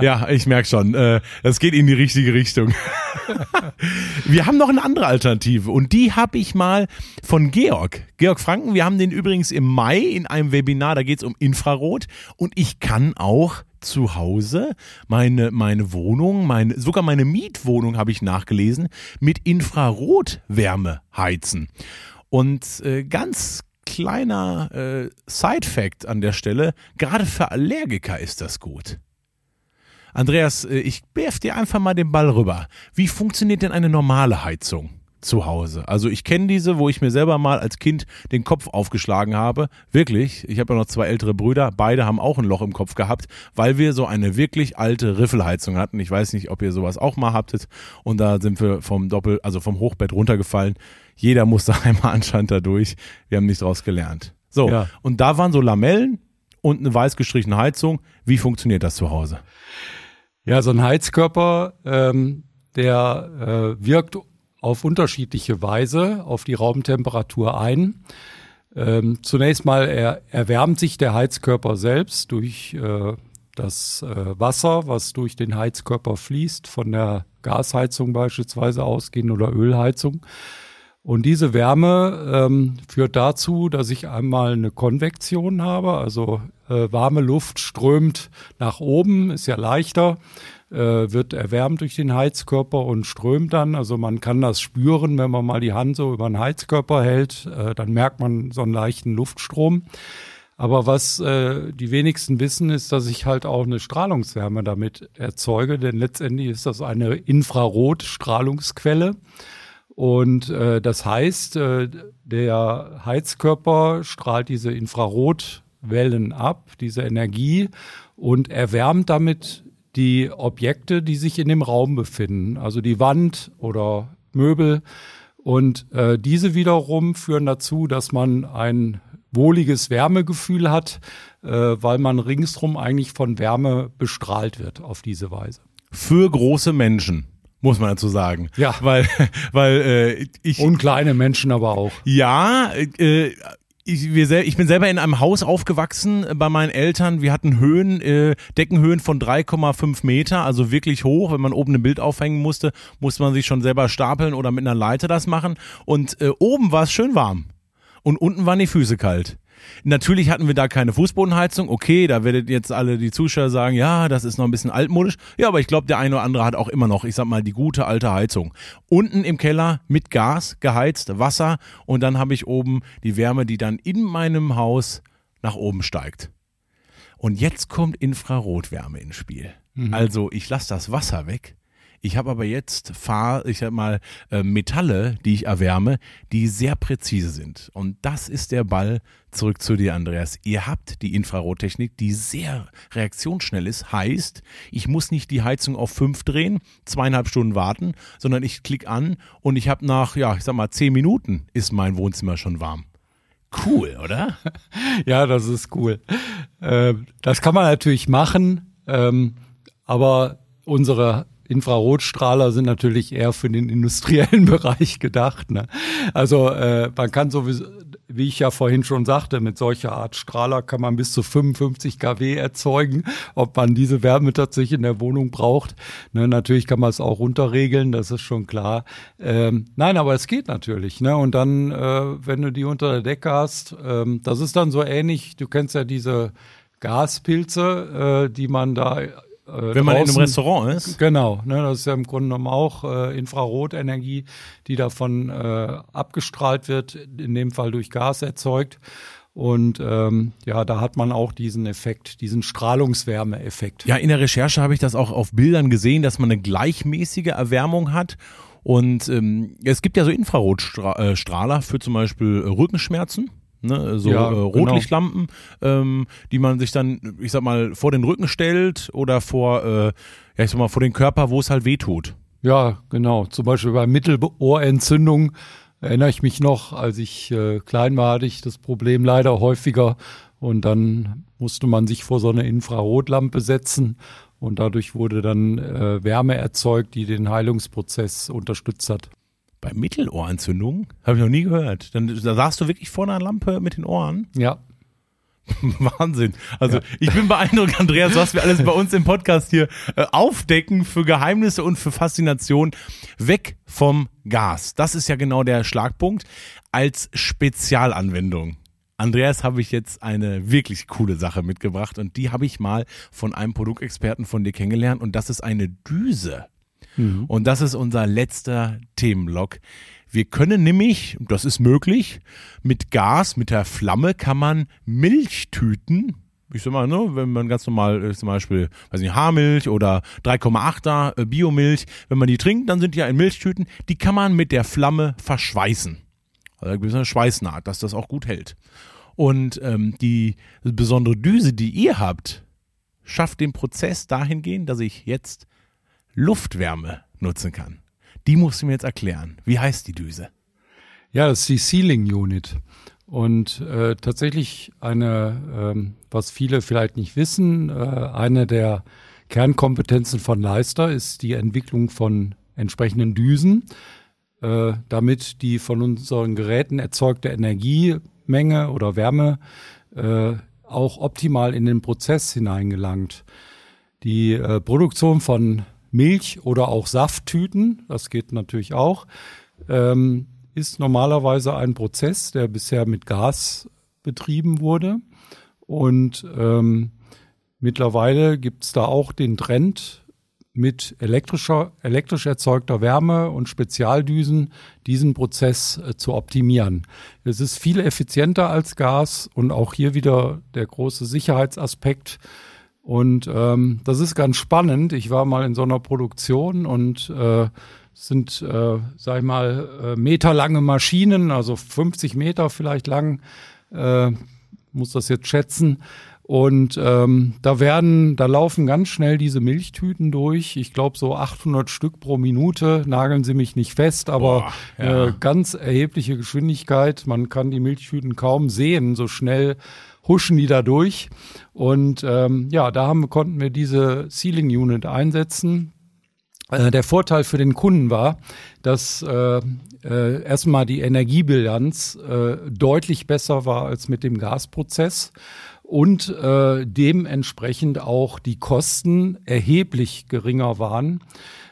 ja, ich merke schon. Äh, das geht in die richtige Richtung. wir haben noch eine andere Alternative und die habe ich mal von Georg. Georg Franken, wir haben den übrigens im Mai in einem Webinar, da geht es um Infrarot und ich kann auch zu Hause meine, meine Wohnung, meine, sogar meine Mietwohnung habe ich nachgelesen, mit Infrarotwärme heizen. Und äh, ganz kleiner äh, Side-Fact an der Stelle, gerade für Allergiker ist das gut. Andreas, äh, ich werf dir einfach mal den Ball rüber. Wie funktioniert denn eine normale Heizung zu Hause? Also ich kenne diese, wo ich mir selber mal als Kind den Kopf aufgeschlagen habe. Wirklich, ich habe ja noch zwei ältere Brüder, beide haben auch ein Loch im Kopf gehabt, weil wir so eine wirklich alte Riffelheizung hatten. Ich weiß nicht, ob ihr sowas auch mal habtet. Und da sind wir vom Doppel, also vom Hochbett runtergefallen. Jeder musste einmal anscheinend da durch. Wir haben nichts draus gelernt. So, Ja. und da waren so Lamellen und eine weiß gestrichene Heizung. Wie funktioniert das zu Hause? Ja, so ein Heizkörper, ähm, der äh, wirkt auf unterschiedliche Weise auf die Raumtemperatur ein. Ähm, zunächst mal er, erwärmt sich der Heizkörper selbst durch äh, das äh, Wasser, was durch den Heizkörper fließt, von der Gasheizung beispielsweise ausgehend oder Ölheizung. Und diese Wärme ähm, führt dazu, dass ich einmal eine Konvektion habe, also äh, warme Luft strömt nach oben, ist ja leichter, wird erwärmt durch den Heizkörper und strömt dann. Also man kann das spüren, wenn man mal die Hand so über den Heizkörper hält, äh, dann merkt man so einen leichten Luftstrom. Aber was äh, die wenigsten wissen, ist, dass ich halt auch eine Strahlungswärme damit erzeuge, denn letztendlich ist das eine Infrarotstrahlungsquelle. Und äh, das heißt, äh, der Heizkörper strahlt diese Infrarotwellen ab, diese Energie und erwärmt damit die Objekte, die sich in dem Raum befinden, also die Wand oder Möbel. Und äh, diese wiederum führen dazu, dass man ein wohliges Wärmegefühl hat, äh, weil man ringsrum eigentlich von Wärme bestrahlt wird auf diese Weise. Für große Menschen, muss man dazu sagen. Ja. Weil, weil äh, ich. Und kleine Menschen aber auch. Ja, äh, ich, wir sel ich bin selber in einem Haus aufgewachsen äh, bei meinen Eltern. Wir hatten Höhen, äh, Deckenhöhen von 3,5 Meter, also wirklich hoch. Wenn man oben ein Bild aufhängen musste, musste man sich schon selber stapeln oder mit einer Leiter das machen. Und äh, oben war es schön warm. Und unten waren die Füße kalt. Natürlich hatten wir da keine Fußbodenheizung. Okay, da werdet jetzt alle die Zuschauer sagen, ja, das ist noch ein bisschen altmodisch. Ja, aber ich glaube, der eine oder andere hat auch immer noch, ich sag mal, die gute alte Heizung. Unten im Keller mit Gas geheizt, Wasser und dann habe ich oben die Wärme, die dann in meinem Haus nach oben steigt. Und jetzt kommt Infrarotwärme ins Spiel. Also ich lasse das Wasser weg. Ich habe aber jetzt Fahr, ich sag mal äh, Metalle, die ich erwärme, die sehr präzise sind. Und das ist der Ball zurück zu dir, Andreas. Ihr habt die Infrarottechnik, die sehr reaktionsschnell ist. Heißt, ich muss nicht die Heizung auf fünf drehen, zweieinhalb Stunden warten, sondern ich klicke an und ich habe nach, ja, ich sag mal zehn Minuten ist mein Wohnzimmer schon warm. Cool, oder? Ja, das ist cool. Ähm, das kann man natürlich machen, ähm, aber unsere Infrarotstrahler sind natürlich eher für den industriellen Bereich gedacht. Ne? Also äh, man kann sowieso, wie ich ja vorhin schon sagte, mit solcher Art Strahler kann man bis zu 55 kW erzeugen. Ob man diese Wärme tatsächlich in der Wohnung braucht, ne? natürlich kann man es auch runterregeln, das ist schon klar. Ähm, nein, aber es geht natürlich. Ne? Und dann, äh, wenn du die unter der Decke hast, ähm, das ist dann so ähnlich, du kennst ja diese Gaspilze, äh, die man da Wenn man in einem draußen- Restaurant ist. Genau, ne, das ist ja im Grunde genommen auch äh, Infrarotenergie, die davon äh, abgestrahlt wird, in dem Fall durch Gas erzeugt. Und ähm, ja, da hat man auch diesen Effekt, diesen Strahlungswärmeeffekt. Ja, in der Recherche habe ich das auch auf Bildern gesehen, dass man eine gleichmäßige Erwärmung hat. Und ähm, es gibt ja so Infrarotstrahler für zum Beispiel äh, Rückenschmerzen. Ne, so Ja, äh, genau. Rotlichtlampen, ähm, die man sich dann, ich sag mal, vor den Rücken stellt oder vor, äh, ja, ich sag mal, vor den Körper, wo es halt weh tut. Ja, genau. Zum Beispiel bei Mittelohrentzündung erinnere ich mich noch, als ich äh, klein war, hatte ich das Problem leider häufiger. Und dann musste man sich vor so eine Infrarotlampe setzen. Und dadurch wurde dann äh, Wärme erzeugt, die den Heilungsprozess unterstützt hat. Bei Mittelohrentzündungen habe ich noch nie gehört. Dann da saßt du wirklich vor einer Lampe mit den Ohren. Ja, Wahnsinn. Also ich bin beeindruckt, Andreas, was wir alles bei uns im Podcast hier äh, aufdecken für Geheimnisse und für Faszination. Weg vom Gas. Das ist ja genau der Schlagpunkt als Spezialanwendung. Andreas habe ich jetzt eine wirklich coole Sache mitgebracht und die habe ich mal von einem Produktexperten von dir kennengelernt und das ist eine Düse. Und das ist unser letzter Themenblock. Wir können nämlich, das ist möglich, mit Gas, mit der Flamme kann man Milchtüten, ich sag mal, ne, wenn man ganz normal äh, zum Beispiel, weiß nicht, Haarmilch oder 3,8er äh, Biomilch, wenn man die trinkt, dann sind die ja in Milchtüten, die kann man mit der Flamme verschweißen. Also eine Schweißnaht, dass das auch gut hält. Und ähm, die besondere Düse, die ihr habt, schafft den Prozess dahingehend, dass ich jetzt Luftwärme nutzen kann. Die musst du mir jetzt erklären. Wie heißt die Düse? Ja, das ist die Sealing Unit. Und äh, tatsächlich eine, ähm, was viele vielleicht nicht wissen, äh, eine der Kernkompetenzen von Leister ist die Entwicklung von entsprechenden Düsen, äh, damit die von unseren Geräten erzeugte Energiemenge oder Wärme äh, auch optimal in den Prozess hineingelangt. Die äh, Produktion von Milch oder auch Safttüten, das geht natürlich auch, ähm, ist normalerweise ein Prozess, der bisher mit Gas betrieben wurde. Und ähm, mittlerweile gibt es da auch den Trend, mit elektrischer, elektrisch erzeugter Wärme und Spezialdüsen diesen Prozess äh, zu optimieren. Es ist viel effizienter als Gas und auch hier wieder der große Sicherheitsaspekt. Und ähm, das ist ganz spannend. Ich war mal in so einer Produktion und äh, es sind, äh, sag ich mal, äh, meterlange Maschinen, also 50 Meter vielleicht lang, äh, muss das jetzt schätzen. Und ähm, da werden, da laufen ganz schnell diese Milchtüten durch. Ich glaube so 800 Stück pro Minute. Nageln Sie mich nicht fest, aber Boah, ja. äh, ganz erhebliche Geschwindigkeit. Man kann die Milchtüten kaum sehen. So schnell huschen die da durch. Und ähm, ja, da haben, konnten wir diese Sealing Unit einsetzen. Äh, Der Vorteil für den Kunden war, dass äh, äh, erstmal die Energiebilanz äh, deutlich besser war als mit dem Gasprozess und äh, dementsprechend auch die Kosten erheblich geringer waren.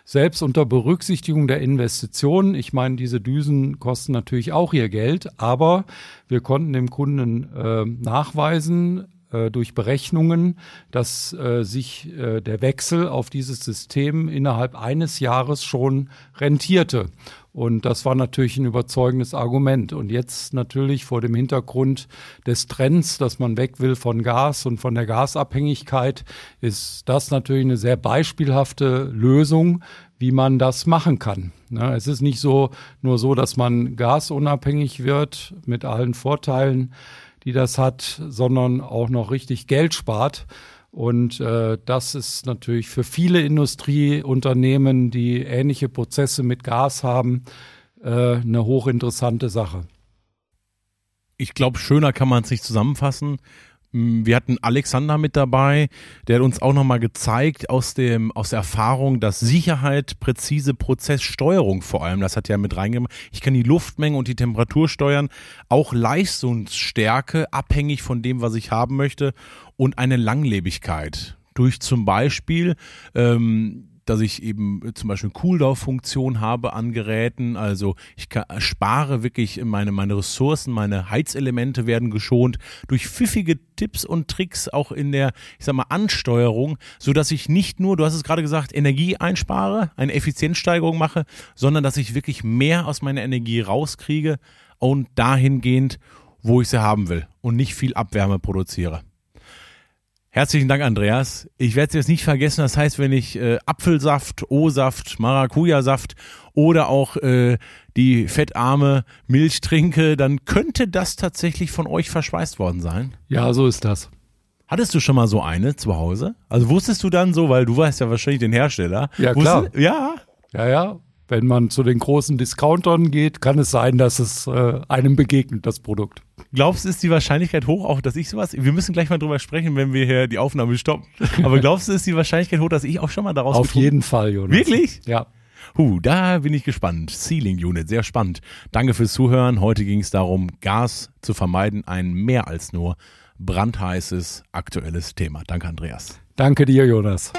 Selbst unter Berücksichtigung der Investitionen, ich meine, diese Düsen kosten natürlich auch ihr Geld, aber wir konnten dem Kunden äh, nachweisen, äh, durch Berechnungen, dass äh, sich äh, der Wechsel auf dieses System innerhalb eines Jahres schon rentierte. Und das war natürlich ein überzeugendes Argument. Und jetzt natürlich vor dem Hintergrund des Trends, dass man weg will von Gas und von der Gasabhängigkeit, ist das natürlich eine sehr beispielhafte Lösung, wie man das machen kann. Ne, es ist nicht so nur so, dass man gasunabhängig wird mit allen Vorteilen, die das hat, sondern auch noch richtig Geld spart. Und äh, das ist natürlich für viele Industrieunternehmen, die ähnliche Prozesse mit Gas haben, äh, eine hochinteressante Sache. Ich glaube, schöner kann man es nicht zusammenfassen. Mm, Wir hatten Alexander mit dabei, der hat uns auch nochmal gezeigt aus dem, aus der Erfahrung, dass Sicherheit, präzise Prozesssteuerung vor allem, das hat ja mit reingemacht. Ich kann die Luftmenge und die Temperatur steuern, auch Leistungsstärke, abhängig von dem, was ich haben möchte und eine Langlebigkeit. Durch zum Beispiel, ähm, dass ich eben zum Beispiel Cooldown-Funktion habe an Geräten. Also ich kann, spare wirklich meine, meine Ressourcen, meine Heizelemente werden geschont durch pfiffige Tipps und Tricks auch in der, ich sag mal, Ansteuerung, so dass ich nicht nur, du hast es gerade gesagt, Energie einspare, eine Effizienzsteigerung mache, sondern dass ich wirklich mehr aus meiner Energie rauskriege und dahingehend, wo ich sie haben will und nicht viel Abwärme produziere. Herzlichen Dank, Andreas. Ich werde es jetzt nicht vergessen. Das heißt, wenn ich äh, Apfelsaft, O-Saft, Maracuja-Saft oder auch äh, die fettarme Milch trinke, dann könnte das tatsächlich von euch verschweißt worden sein. Ja, so ist das. Hattest du schon mal so eine zu Hause? Also wusstest du dann so, weil du weißt ja wahrscheinlich den Hersteller. Ja, klar. Wusstest, ja. Ja, ja. Wenn man zu den großen Discountern geht, kann es sein, dass es äh, einem begegnet, das Produkt. Glaubst du, ist die Wahrscheinlichkeit hoch, auch dass ich sowas, wir müssen gleich mal drüber sprechen, wenn wir hier die Aufnahme stoppen. Aber glaubst du, ist die Wahrscheinlichkeit hoch, dass ich auch schon mal daraus Auf jeden Fall, Jonas. Wirklich? Ja. Huh, da bin ich gespannt. Ceiling Unit, sehr spannend. Danke fürs Zuhören. Heute ging es darum, Gas zu vermeiden, ein mehr als nur brandheißes aktuelles Thema. Danke, Andreas. Danke dir, Jonas.